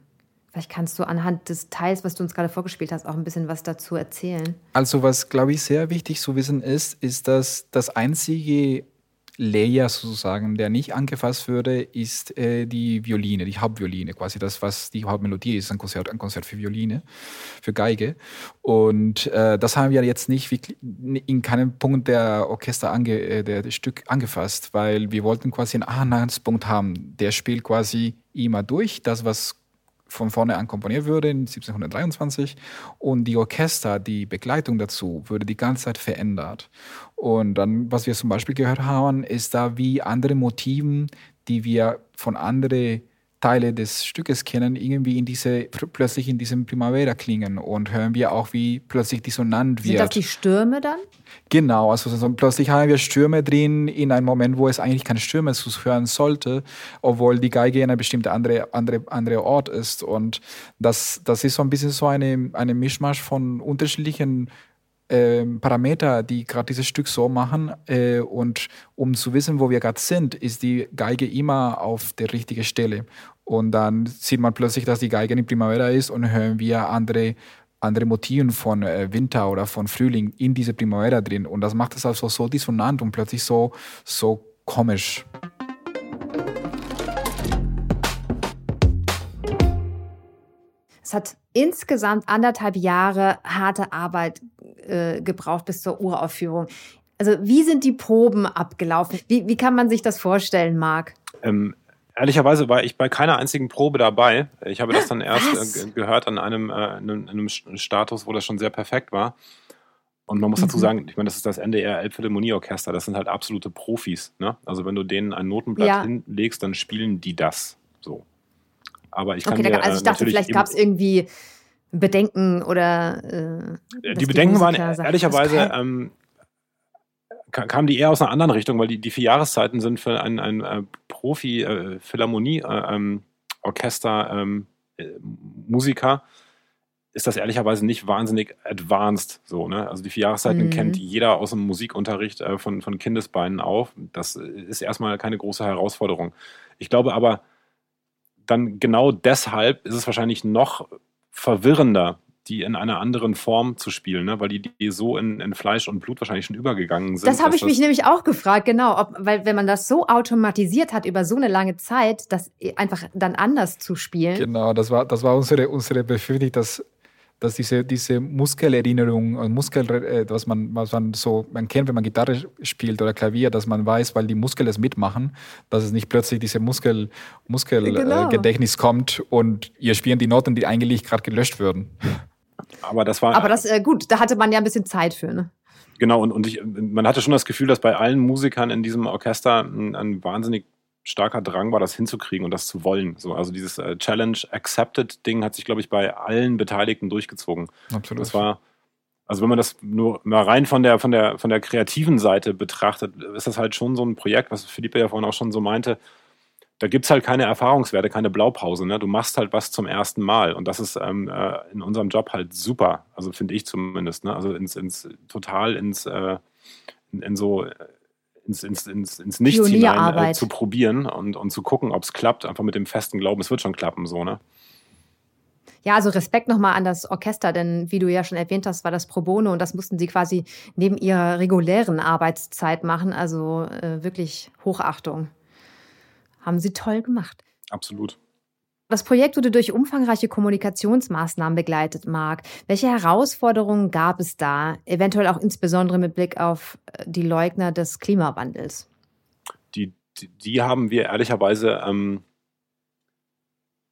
Vielleicht kannst du anhand des Teils, was du uns gerade vorgespielt hast, auch ein bisschen was dazu erzählen. Also was, glaube ich, sehr wichtig zu wissen ist, ist, dass das einzige Layer sozusagen, der nicht angefasst würde, ist äh, die Violine, die Hauptvioline, quasi das, was die Hauptmelodie ist, ein Konzert, ein Konzert für Violine, für Geige. Und äh, das haben wir jetzt nicht wirklich in keinem Punkt der Orchester ange, äh, der, der Stück angefasst, weil wir wollten quasi einen Anhaltspunkt haben. Der spielt quasi immer durch, das, was von vorne an komponiert würde in 1723 und die Orchester, die Begleitung dazu, würde die ganze Zeit verändert. Und dann, was wir zum Beispiel gehört haben, ist da wie andere Motiven, die wir von anderen Teile des Stückes kennen, irgendwie in diese, plötzlich in diesem Primavera klingen und hören wir auch, wie plötzlich dissonant wird. Sind das die Stürme dann? Genau, also so, plötzlich haben wir Stürme drin in einem Moment, wo es eigentlich keine Stürme zu hören sollte, obwohl die Geige in einem bestimmten andere, andere, andere Ort ist. Und das, das ist so ein bisschen so eine, eine Mischmasch von unterschiedlichen äh, Parameter, die gerade dieses Stück so machen. Äh, und um zu wissen, wo wir gerade sind, ist die Geige immer auf der richtigen Stelle. Und dann sieht man plötzlich, dass die Geige in Primavera ist und hören wir andere andere Motiven von äh, Winter oder von Frühling in diese Primavera drin. Und das macht es also so dissonant und plötzlich so, so komisch. Es hat insgesamt anderthalb Jahre harte Arbeit äh, gebraucht bis zur Uraufführung. Also wie sind die Proben abgelaufen? Wie, wie kann man sich das vorstellen, Marc? Ähm, ehrlicherweise war ich bei keiner einzigen Probe dabei. Ich habe das dann [LAUGHS] erst äh, gehört an einem, äh, einem, einem, Status, wo das schon sehr perfekt war. Und man muss dazu mhm. sagen, ich meine, das ist das NDR Elbphilharmonieorchester. Das sind halt absolute Profis. Ne? Also wenn du denen ein Notenblatt ja. hinlegst, dann spielen die das so. Aber ich kann okay, mir, also ich dachte, vielleicht gab es irgendwie Bedenken oder. Äh, die Bedenken die waren ehrlicherweise, ähm, kamen die eher aus einer anderen Richtung, weil die, die vier Jahreszeiten sind für ein, ein, ein äh, Profi-Philharmonie-Orchester, äh, ähm, äh, Musiker, ist das ehrlicherweise nicht wahnsinnig advanced. So, ne? Also die vier Jahreszeiten mhm. kennt jeder aus dem Musikunterricht äh, von, von Kindesbeinen auf. Das ist erstmal keine große Herausforderung. Ich glaube aber, dann genau deshalb ist es wahrscheinlich noch verwirrender, die in einer anderen Form zu spielen, ne? weil die, die so in, in Fleisch und Blut wahrscheinlich schon übergegangen sind. Das habe ich mich nämlich auch gefragt, genau, ob, weil wenn man das so automatisiert hat über so eine lange Zeit, das einfach dann anders zu spielen. Genau, das war, das war unsere, unsere Befürchtung, dass dass diese, diese Muskelerinnerung und Muskel, äh, was man, was man so, man kennt, wenn man Gitarre spielt oder Klavier, dass man weiß, weil die Muskeln es mitmachen, dass es nicht plötzlich diese Muskel, Muskelgedächtnis genau. äh, kommt und ihr spielen die Noten, die eigentlich gerade gelöscht würden. Aber das war. Aber das, äh, gut, da hatte man ja ein bisschen Zeit für, ne? Genau, und, und ich, man hatte schon das Gefühl, dass bei allen Musikern in diesem Orchester ein, ein wahnsinnig starker Drang war, das hinzukriegen und das zu wollen. So, also dieses äh, Challenge Accepted Ding hat sich, glaube ich, bei allen Beteiligten durchgezogen. Absolut. Das war, also wenn man das nur mal rein von der, von der, von der kreativen Seite betrachtet, ist das halt schon so ein Projekt, was Philippe ja vorhin auch schon so meinte. Da gibt es halt keine Erfahrungswerte, keine Blaupause. Ne? Du machst halt was zum ersten Mal. Und das ist ähm, äh, in unserem Job halt super. Also finde ich zumindest. Ne? Also ins, ins total ins äh, in, in so ins, ins, ins, ins Nichts hinein äh, zu probieren und, und zu gucken, ob es klappt, einfach mit dem festen Glauben, es wird schon klappen, so, ne? Ja, also Respekt nochmal an das Orchester, denn wie du ja schon erwähnt hast, war das Pro Bono und das mussten sie quasi neben ihrer regulären Arbeitszeit machen. Also äh, wirklich Hochachtung. Haben sie toll gemacht. Absolut. Das Projekt wurde durch umfangreiche Kommunikationsmaßnahmen begleitet, Marc. Welche Herausforderungen gab es da, eventuell auch insbesondere mit Blick auf äh, die Leugner des Klimawandels? Die, die, die haben wir ehrlicherweise ähm,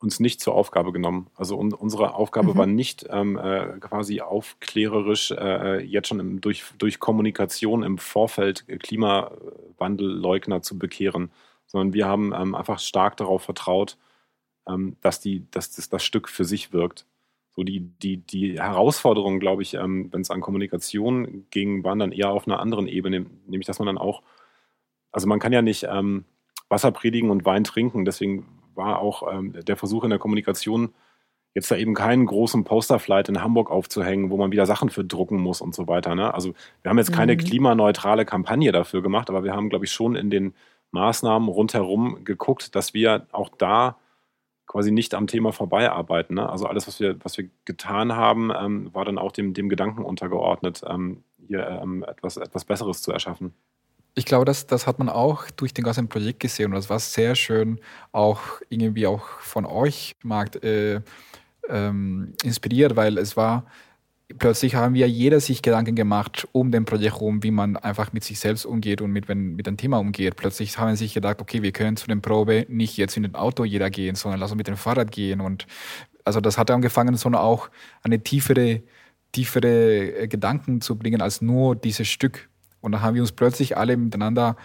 uns nicht zur Aufgabe genommen. Also un, unsere Aufgabe mhm. war nicht ähm, äh, quasi aufklärerisch äh, jetzt schon im, durch, durch Kommunikation im Vorfeld Klimawandelleugner zu bekehren, sondern wir haben ähm, einfach stark darauf vertraut, ähm, dass, die, dass das, das Stück für sich wirkt. So die, die, die Herausforderung, glaube ich, ähm, wenn es an Kommunikation ging, waren dann eher auf einer anderen Ebene, nämlich dass man dann auch, also man kann ja nicht ähm, Wasser predigen und Wein trinken, deswegen war auch ähm, der Versuch in der Kommunikation, jetzt da eben keinen großen Posterflight in Hamburg aufzuhängen, wo man wieder Sachen für drucken muss und so weiter. Ne? Also wir haben jetzt keine mhm. klimaneutrale Kampagne dafür gemacht, aber wir haben, glaube ich, schon in den Maßnahmen rundherum geguckt, dass wir auch da quasi nicht am Thema vorbeiarbeiten. Ne? Also alles, was wir, was wir getan haben, ähm, war dann auch dem, dem Gedanken untergeordnet, ähm, hier ähm, etwas, etwas Besseres zu erschaffen. Ich glaube, das, das hat man auch durch den ganzen Projekt gesehen und das war sehr schön, auch irgendwie auch von euch, Marc, äh, ähm, inspiriert, weil es war plötzlich haben wir jeder sich Gedanken gemacht um den Projekt herum, wie man einfach mit sich selbst umgeht und mit, wenn, mit dem Thema umgeht. Plötzlich haben wir sich gedacht, okay, wir können zu den Probe nicht jetzt in den Auto jeder gehen, sondern lass mit dem Fahrrad gehen. Und also das hat angefangen, sondern auch eine tiefere, tiefere äh, Gedanken zu bringen als nur dieses Stück. Und dann haben wir uns plötzlich alle miteinander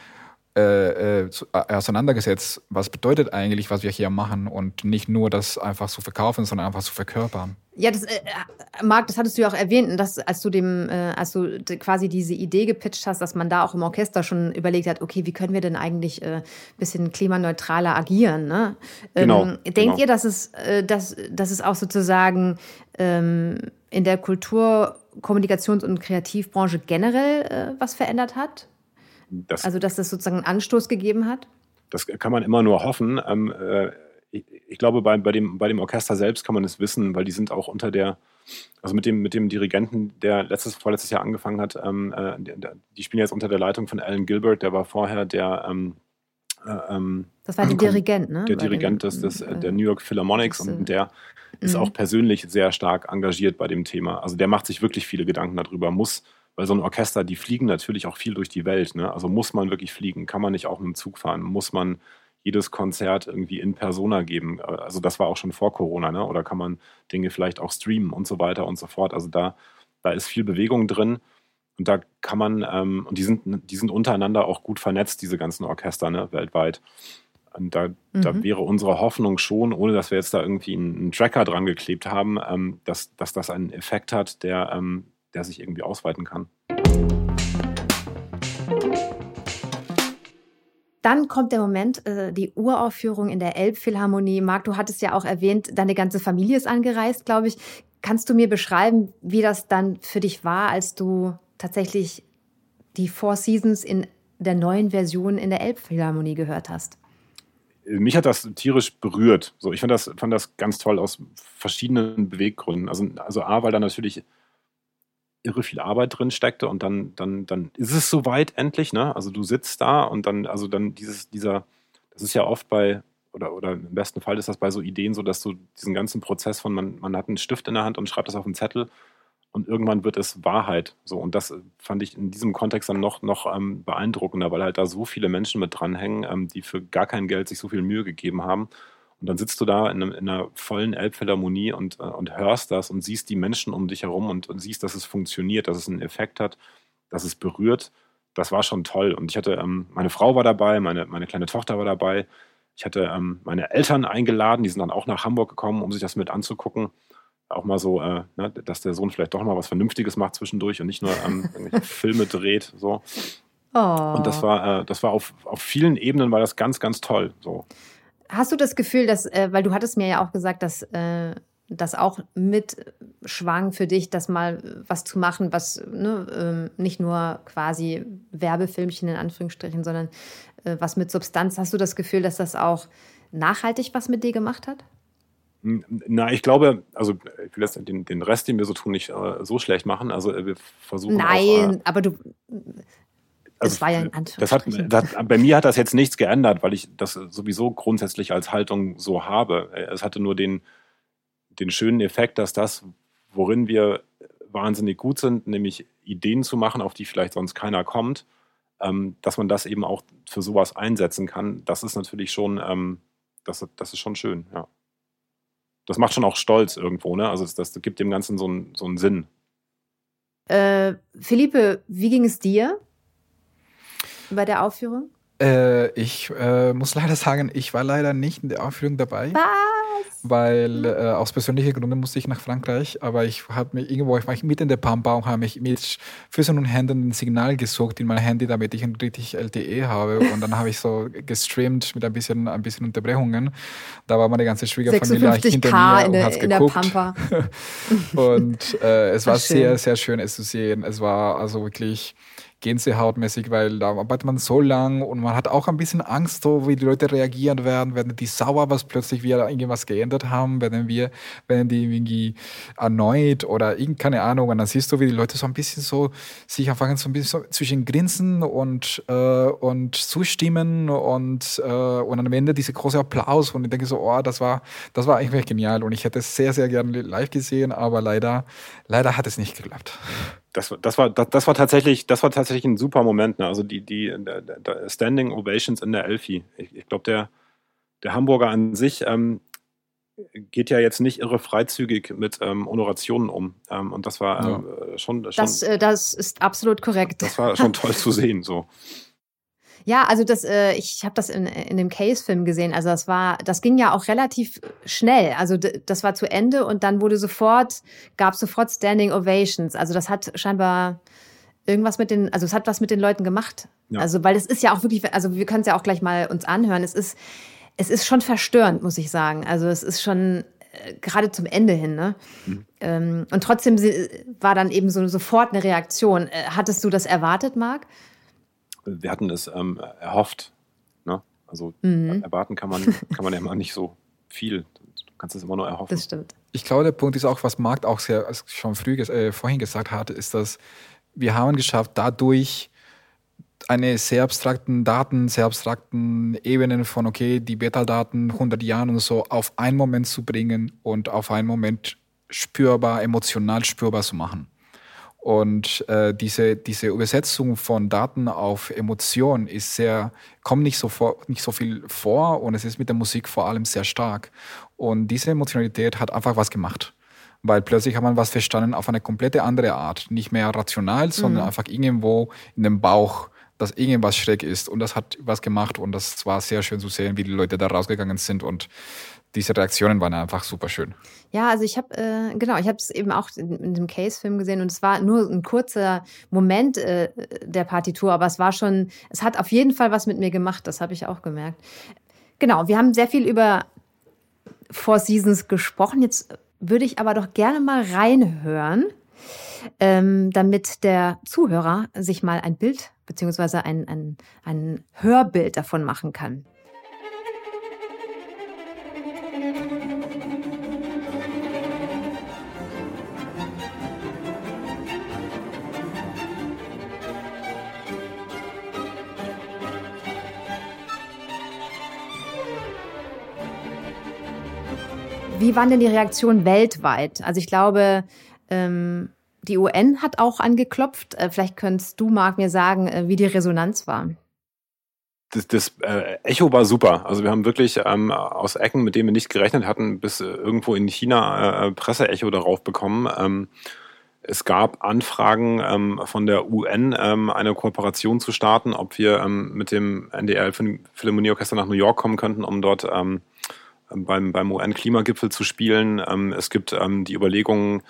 äh, äh, äh, auseinandergesetzt, was bedeutet eigentlich, was wir hier machen und nicht nur das einfach zu verkaufen, sondern einfach zu verkörpern. Ja, das, äh, äh Marc, das hattest du ja auch erwähnt, dass, als du dem, äh, als du quasi diese Idee gepitcht hast, dass man da auch im Orchester schon überlegt hat, okay, wie können wir denn eigentlich äh, bisschen klimaneutraler agieren? Ne? Ähm, genau, denkt genau. ihr, dass es, äh, dass, dass es auch sozusagen ähm, in der Kultur, Kommunikations- und Kreativbranche generell äh, was verändert hat? Das, also, dass das sozusagen einen Anstoß gegeben hat? Das kann man immer nur hoffen. Ähm, äh, ich, ich, glaube, bei, bei, dem, bei dem Orchester selbst kann man es wissen, weil die sind auch unter der, also mit dem, mit dem Dirigenten, der letztes, vorletztes Jahr angefangen hat, ähm, äh, die, die, spielen jetzt unter der Leitung von Alan Gilbert, der war vorher der. Ähm, äh, ähm das war der [CLEARS THROAT] Dirigent, ne? Der Dirigent des, des, äh, der New York Philharmonics das, und der ist mhm. auch persönlich sehr stark engagiert bei dem Thema. Also der macht sich wirklich viele Gedanken darüber, muss weil so ein Orchester, die fliegen natürlich auch viel durch die Welt. Ne? Also muss man wirklich fliegen? Kann man nicht auch mit dem Zug fahren? Muss man jedes Konzert irgendwie in Persona geben? Also das war auch schon vor Corona, ne? Oder kann man Dinge vielleicht auch streamen und so weiter und so fort? Also da, da ist viel Bewegung drin. Und da kann man, ähm, und die sind, die sind untereinander auch gut vernetzt, diese ganzen Orchester, ne, weltweit. Und da, mhm. da wäre unsere Hoffnung schon, ohne dass wir jetzt da irgendwie einen, einen Tracker dran geklebt haben, ähm, dass, dass das einen Effekt hat, der, ähm, der sich irgendwie ausweiten kann. Dann kommt der Moment, äh, die Uraufführung in der Elbphilharmonie. Marc, du hattest ja auch erwähnt, deine ganze Familie ist angereist, glaube ich. Kannst du mir beschreiben, wie das dann für dich war, als du tatsächlich die Four Seasons in der neuen Version in der Elbphilharmonie gehört hast? Mich hat das tierisch berührt. So, ich fand das, fand das ganz toll aus verschiedenen Beweggründen. Also, also A, weil da natürlich irre viel Arbeit drin steckte und dann, dann, dann ist es soweit endlich, ne? Also du sitzt da und dann, also dann dieses, dieser, das ist ja oft bei, oder, oder im besten Fall ist das bei so Ideen so, dass du diesen ganzen Prozess von, man, man hat einen Stift in der Hand und schreibt das auf einen Zettel und irgendwann wird es Wahrheit. So, und das fand ich in diesem Kontext dann noch, noch ähm, beeindruckender, weil halt da so viele Menschen mit dranhängen, ähm, die für gar kein Geld sich so viel Mühe gegeben haben. Und dann sitzt du da in, in einer vollen Elbphilharmonie und, äh, und hörst das und siehst die Menschen um dich herum und, und, siehst, dass es funktioniert, dass es einen Effekt hat, dass es berührt. Das war schon toll. Und ich hatte, ähm, meine Frau war dabei, meine, meine kleine Tochter war dabei. Ich hatte ähm, meine Eltern eingeladen, die sind dann auch nach Hamburg gekommen, um sich das mit anzugucken. Auch mal so, äh, ne, dass der Sohn vielleicht doch mal was Vernünftiges macht zwischendurch und nicht nur ähm, [LAUGHS] Filme dreht. So. Oh. Und das war, äh, das war auf, auf vielen Ebenen war das ganz, ganz toll. So. Hast du das Gefühl, dass, äh, weil du hattest mir ja auch gesagt, dass äh, das auch mit schwang für dich, das mal was zu machen, was ne, ähm, nicht nur quasi Werbefilmchen in Anführungsstrichen, sondern äh, was mit Substanz. Hast du das Gefühl, dass das auch nachhaltig was mit dir gemacht hat? Na, ich glaube, also ich will jetzt den, den Rest, den wir so tun, nicht äh, so schlecht machen. Also wir versuchen. Nein, auch, äh, aber du also, war ja ein das hat, das, Bei mir hat das jetzt nichts geändert, weil ich das sowieso grundsätzlich als Haltung so habe. Es hatte nur den, den schönen Effekt, dass das, worin wir wahnsinnig gut sind, nämlich Ideen zu machen, auf die vielleicht sonst keiner kommt, ähm, dass man das eben auch für sowas einsetzen kann. Das ist natürlich schon, ähm, das, das ist schon schön, ja. Das macht schon auch stolz irgendwo, ne? Also das, das gibt dem Ganzen so einen, so einen Sinn. Äh, Philippe, wie ging es dir? Bei der Aufführung? Äh, ich äh, muss leider sagen, ich war leider nicht in der Aufführung dabei. Was? Weil äh, aus persönlichen Gründen musste ich nach Frankreich, aber ich habe mich irgendwo, ich war mit in der Pampa und habe mich mit Füßen und Händen ein Signal gesucht in mein Handy, damit ich ein richtig LTE habe. Und dann habe ich so gestreamt mit ein bisschen, ein bisschen Unterbrechungen. Da war meine ganze Schwiegerfamilie hinter mir und hat geguckt. [LAUGHS] und äh, es war sehr, sehr schön, es zu sehen. Es war also wirklich Gänsehautmäßig, weil da arbeitet man so lang und man hat auch ein bisschen Angst, so wie die Leute reagieren werden, werden die sauer, was plötzlich wir irgendwas geändert haben, werden wir, werden die irgendwie erneut oder irgend, keine Ahnung, und dann siehst du, wie die Leute so ein bisschen so sich anfangen so ein bisschen so zwischen Grinsen und, äh, und zustimmen und, äh, und am Ende diese große Applaus und ich denke so, oh, das war, das war eigentlich genial. Und ich hätte es sehr, sehr gerne live gesehen, aber leider, leider hat es nicht geklappt das, das, war, das, das, war tatsächlich, das war tatsächlich ein super Moment. Ne? Also die, die, der, der Standing Ovations in der Elfi. Ich, ich glaube, der, der Hamburger an sich ähm, geht ja jetzt nicht irre freizügig mit ähm, Honorationen um. Ähm, und das war ähm, ja. schon, schon das, äh, das ist absolut korrekt. Das war schon toll zu sehen. So. Ja, also das, äh, ich habe das in, in dem Case-Film gesehen. Also das war, das ging ja auch relativ schnell. Also das war zu Ende und dann wurde sofort, gab sofort Standing Ovations. Also das hat scheinbar irgendwas mit den, also es hat was mit den Leuten gemacht. Ja. Also weil es ist ja auch wirklich, also wir können es ja auch gleich mal uns anhören. Es ist, es ist schon verstörend, muss ich sagen. Also es ist schon äh, gerade zum Ende hin, ne? Mhm. Ähm, und trotzdem war dann eben so sofort eine Reaktion. Äh, hattest du das erwartet, Marc? Wir hatten es ähm, erhofft. Ne? Also mhm. erwarten kann man, kann man ja immer nicht so viel. Du kannst es immer nur erhoffen. Das stimmt. Ich glaube, der Punkt ist auch, was Marc auch sehr, schon früh äh, vorhin gesagt hat, ist, dass wir haben geschafft, dadurch eine sehr abstrakten Daten, sehr abstrakten Ebenen von, okay, die Beta-Daten 100 Jahren und so auf einen Moment zu bringen und auf einen Moment spürbar, emotional spürbar zu machen. Und äh, diese, diese Übersetzung von Daten auf Emotionen ist sehr, kommt nicht so, vor, nicht so viel vor und es ist mit der Musik vor allem sehr stark. Und diese Emotionalität hat einfach was gemacht. Weil plötzlich hat man was verstanden auf eine komplette andere Art. Nicht mehr rational, sondern mhm. einfach irgendwo in dem Bauch, dass irgendwas schräg ist. Und das hat was gemacht und das war sehr schön zu sehen, wie die Leute da rausgegangen sind und diese Reaktionen waren einfach super schön. Ja, also ich habe äh, genau, ich habe es eben auch in, in dem Case-Film gesehen und es war nur ein kurzer Moment äh, der Partitur, aber es war schon, es hat auf jeden Fall was mit mir gemacht. Das habe ich auch gemerkt. Genau, wir haben sehr viel über Four Seasons gesprochen. Jetzt würde ich aber doch gerne mal reinhören, ähm, damit der Zuhörer sich mal ein Bild beziehungsweise ein, ein, ein Hörbild davon machen kann. Wie waren denn die Reaktionen weltweit? Also ich glaube, ähm, die UN hat auch angeklopft. Äh, vielleicht könntest du, Marc, mir sagen, äh, wie die Resonanz war. Das, das äh, Echo war super. Also wir haben wirklich ähm, aus Ecken, mit denen wir nicht gerechnet hatten, bis äh, irgendwo in China äh, Presseecho darauf bekommen. Ähm, es gab Anfragen ähm, von der UN, ähm, eine Kooperation zu starten, ob wir ähm, mit dem NDR Philharmonieorchester nach New York kommen könnten, um dort ähm, beim, beim UN-Klimagipfel zu spielen. Ähm, es gibt ähm, die Überlegungen,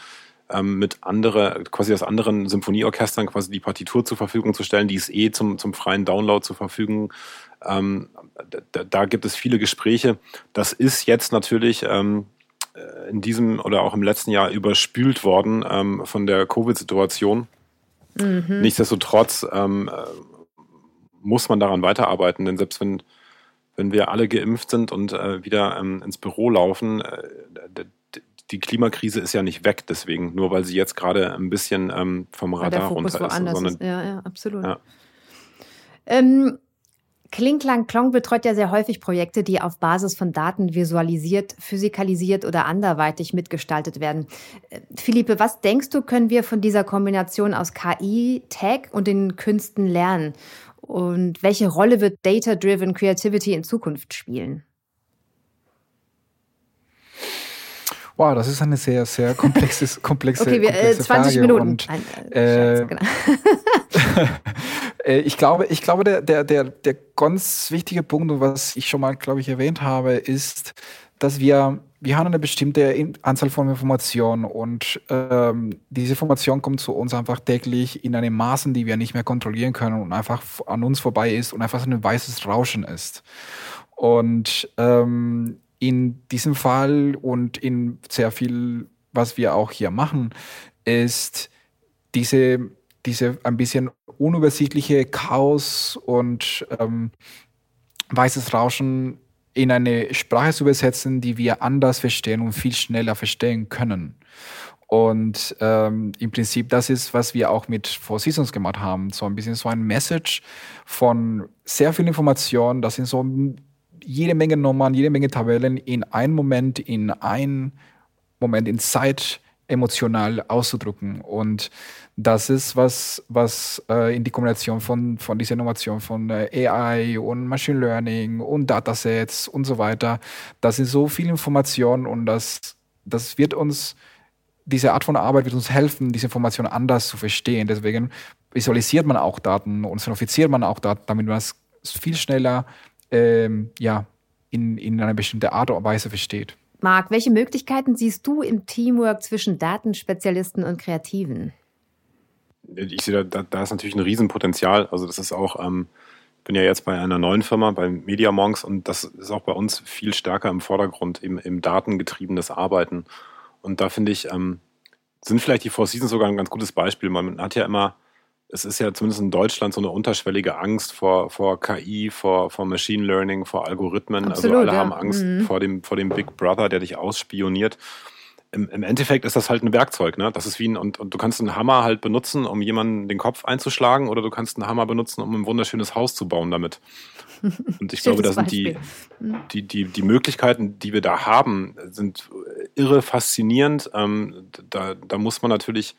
ähm, mit andere, quasi aus anderen Symphonieorchestern quasi die Partitur zur Verfügung zu stellen, die ist eh zum, zum freien Download zur Verfügung. Ähm, da, da, gibt es viele Gespräche. Das ist jetzt natürlich ähm, äh, in diesem oder auch im letzten Jahr überspült worden ähm, von der Covid-Situation. Mhm. Nichtsdestotrotz äh, muss man daran weiterarbeiten, denn selbst wenn wenn wir alle geimpft sind und äh, wieder ähm, ins Büro laufen, äh, die Klimakrise ist ja nicht weg, deswegen, nur weil sie jetzt gerade ein bisschen ähm, vom Radar runter ist. Sondern, ist. Ja, ja, absolut. Ja. Ähm, Klingklang Klong betreut ja sehr häufig Projekte, die auf Basis von Daten visualisiert, physikalisiert oder anderweitig mitgestaltet werden. Äh, Philippe, was denkst du, können wir von dieser Kombination aus KI, Tech und den Künsten lernen? Und welche Rolle wird Data-Driven Creativity in Zukunft spielen? Wow, das ist eine sehr, sehr komplexes, [LAUGHS] komplexe, okay, wir, äh, komplexe 20 Frage. Minuten. Und, äh, Scherz, genau. [LAUGHS] Äh, ich glaube, ich glaube, der, der, der, der ganz wichtige Punkt, was ich schon mal, glaube ich, erwähnt habe, ist, dass wir wir haben eine bestimmte Anzahl von Informationen und ähm, diese Information kommt zu uns einfach täglich in einem Maßen, die wir nicht mehr kontrollieren können und einfach an uns vorbei ist und einfach ein weißes Rauschen ist. Und ähm, in diesem Fall und in sehr viel, was wir auch hier machen, ist diese, diese ein bisschen unübersichtliche Chaos und ähm, weißes Rauschen in eine Sprache zu übersetzen, die wir anders verstehen und viel schneller verstehen können. Und ähm, im Prinzip, das ist, was wir auch mit Four Seasons gemacht haben. So ein bisschen so ein Message von sehr viel Information. Das sind so jede Menge Nummern, jede Menge Tabellen in einem Moment, in einem Moment in Zeit emotional auszudrücken. Und das ist was, was äh, in die Kombination von, von dieser Innovation von äh, AI und Machine Learning und Datasets und so weiter, das sind so viele Informationen und das, das wird uns, diese Art von Arbeit wird uns helfen, diese Informationen anders zu verstehen. Deswegen visualisiert man auch Daten und sonifiziert man auch Daten, damit man es viel schneller ähm, ja, in, in einer bestimmten Art und Weise versteht. Marc, welche Möglichkeiten siehst du im Teamwork zwischen Datenspezialisten und Kreativen? Ich sehe, da, da ist natürlich ein Riesenpotenzial. Also das ist auch, ähm, ich bin ja jetzt bei einer neuen Firma, bei MediaMonks, und das ist auch bei uns viel stärker im Vordergrund, im, im datengetriebenes Arbeiten. Und da finde ich, ähm, sind vielleicht die Four Seasons sogar ein ganz gutes Beispiel. Man hat ja immer es ist ja zumindest in Deutschland so eine unterschwellige Angst vor, vor KI, vor, vor Machine Learning, vor Algorithmen. Also Absolut, also alle ja. haben Angst mhm. vor, dem, vor dem Big Brother, der dich ausspioniert. Im, Im, Endeffekt ist das halt ein Werkzeug, ne? Das ist wie ein, und, und du kannst einen Hammer halt benutzen, um jemanden den Kopf einzuschlagen, oder du kannst einen Hammer benutzen, um ein wunderschönes Haus zu bauen damit. [LAUGHS] Und ich glaube, da sind die, mhm. die, die, die Möglichkeiten, die wir da haben, sind irre faszinierend. Ähm, da, da muss man natürlich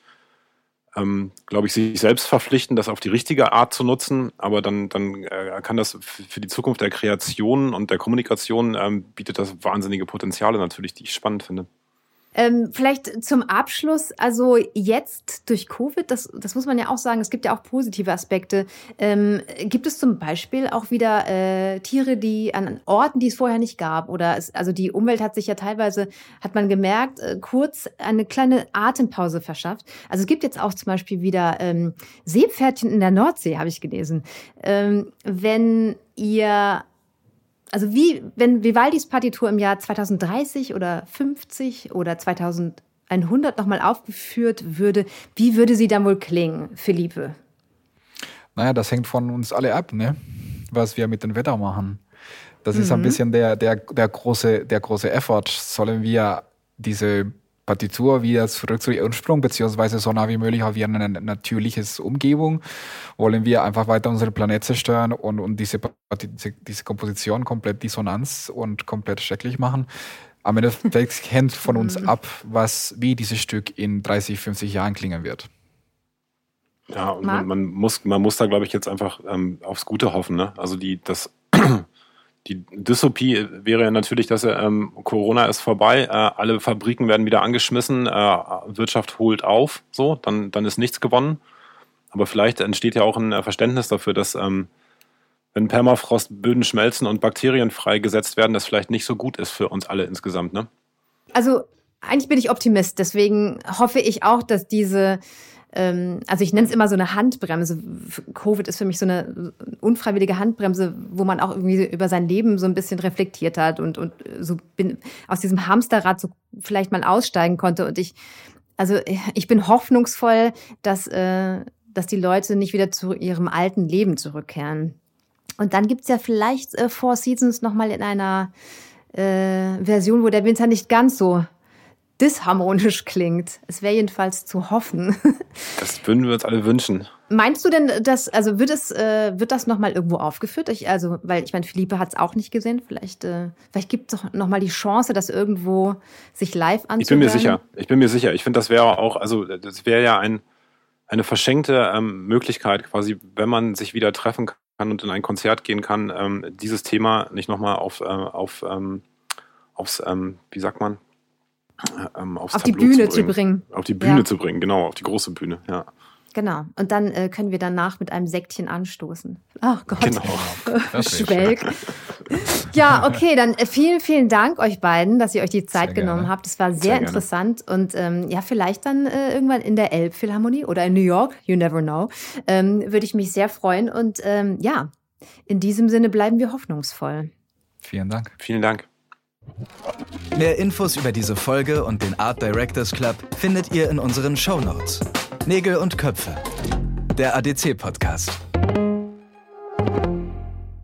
ähm, glaube ich, sich selbst verpflichten, das auf die richtige Art zu nutzen. Aber dann, dann äh, kann das für die Zukunft der Kreation und der Kommunikation ähm, bietet das wahnsinnige Potenziale natürlich, die ich spannend finde. Ähm, vielleicht zum Abschluss, also jetzt durch Covid, das, das muss man ja auch sagen, es gibt ja auch positive Aspekte. Ähm, gibt es zum Beispiel auch wieder äh, Tiere, die an Orten, die es vorher nicht gab, oder es, also die Umwelt hat sich ja teilweise, hat man gemerkt, äh, kurz eine kleine Atempause verschafft. Also es gibt jetzt auch zum Beispiel wieder ähm, Seepferdchen in der Nordsee, habe ich gelesen. Ähm, wenn ihr also wie, wenn Vivaldis Partitur im Jahr 2030 oder 50 oder 2100 nochmal aufgeführt würde, wie würde sie dann wohl klingen, Philippe? Naja, das hängt von uns alle ab, ne? was wir mit dem Wetter machen. Das mhm. ist ein mhm. bisschen der, der, der, große, der große Effort. Sollen wir diese Partitur wieder zurück zu Ursprung, beziehungsweise so nah wie möglich auf eine natürliche Umgebung. Wollen wir einfach weiter unseren Planet zerstören und, und diese, diese, diese Komposition komplett Dissonanz und komplett schrecklich machen. Am Ende [LAUGHS] hängt von uns mhm. ab, was, wie dieses Stück in 30, 50 Jahren klingen wird. Ja, und man, man, muss, man muss da, glaube ich, jetzt einfach ähm, aufs Gute hoffen. Ne? Also die, das die Dystopie wäre natürlich, dass ähm, Corona ist vorbei, äh, alle Fabriken werden wieder angeschmissen, äh, Wirtschaft holt auf, so, dann, dann ist nichts gewonnen. Aber vielleicht entsteht ja auch ein Verständnis dafür, dass ähm, wenn Permafrostböden schmelzen und Bakterien freigesetzt werden, das vielleicht nicht so gut ist für uns alle insgesamt, ne? Also eigentlich bin ich Optimist, deswegen hoffe ich auch, dass diese ähm, also ich nenne es immer so eine Handbremse. Covid ist für mich so eine unfreiwillige Handbremse, wo man auch irgendwie über sein Leben so ein bisschen reflektiert hat und, und so bin aus diesem Hamsterrad so vielleicht mal aussteigen konnte. Und ich, also ich bin hoffnungsvoll, dass, äh, dass die Leute nicht wieder zu ihrem alten Leben zurückkehren. Und dann gibt's ja vielleicht äh, Four Seasons nochmal in einer äh, Version, wo der Winter nicht ganz so disharmonisch klingt. Es wäre jedenfalls zu hoffen. [LAUGHS] Das würden wir uns alle wünschen. Meinst du denn, dass, also wird es, äh, wird das nochmal irgendwo aufgeführt? Ich, also, weil ich meine, Philippe hat es auch nicht gesehen. Vielleicht, äh, vielleicht gibt es doch nochmal die Chance, das irgendwo sich live anzuhören. Ich bin mir sicher. Ich bin mir sicher. Ich finde, das wäre auch, also das wäre ja ein, eine verschenkte ähm, Möglichkeit, quasi, wenn man sich wieder treffen kann und in ein Konzert gehen kann, ähm, dieses Thema nicht nochmal auf, äh, auf ähm, aufs, ähm, wie sagt man, ähm, auf die Bühne zu bringen. zu bringen. Auf die Bühne ja. zu bringen, genau, auf die große Bühne, ja. Genau. Und dann äh, können wir danach mit einem Säckchen anstoßen. Ach Gott. Genau. Schwelg. [LAUGHS] ja, okay, dann äh, vielen, vielen Dank euch beiden, dass ihr euch die Zeit sehr genommen gerne. habt. Das war sehr, sehr interessant. Gerne. Und ähm, ja, vielleicht dann äh, irgendwann in der Elbphilharmonie oder in New York, you never know, ähm, würde ich mich sehr freuen. Und ähm, ja, in diesem Sinne bleiben wir hoffnungsvoll. Vielen Dank. Vielen Dank. Mehr Infos über diese Folge und den Art Directors Club findet ihr in unseren Show Notes. Nägel und Köpfe. Der ADC-Podcast.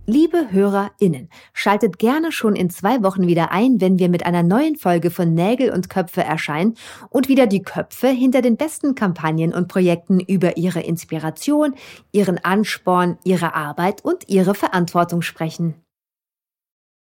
Liebe HörerInnen, schaltet gerne schon in zwei Wochen wieder ein, wenn wir mit einer neuen Folge von Nägel und Köpfe erscheinen und wieder die Köpfe hinter den besten Kampagnen und Projekten über ihre Inspiration, ihren Ansporn, ihre Arbeit und ihre Verantwortung sprechen.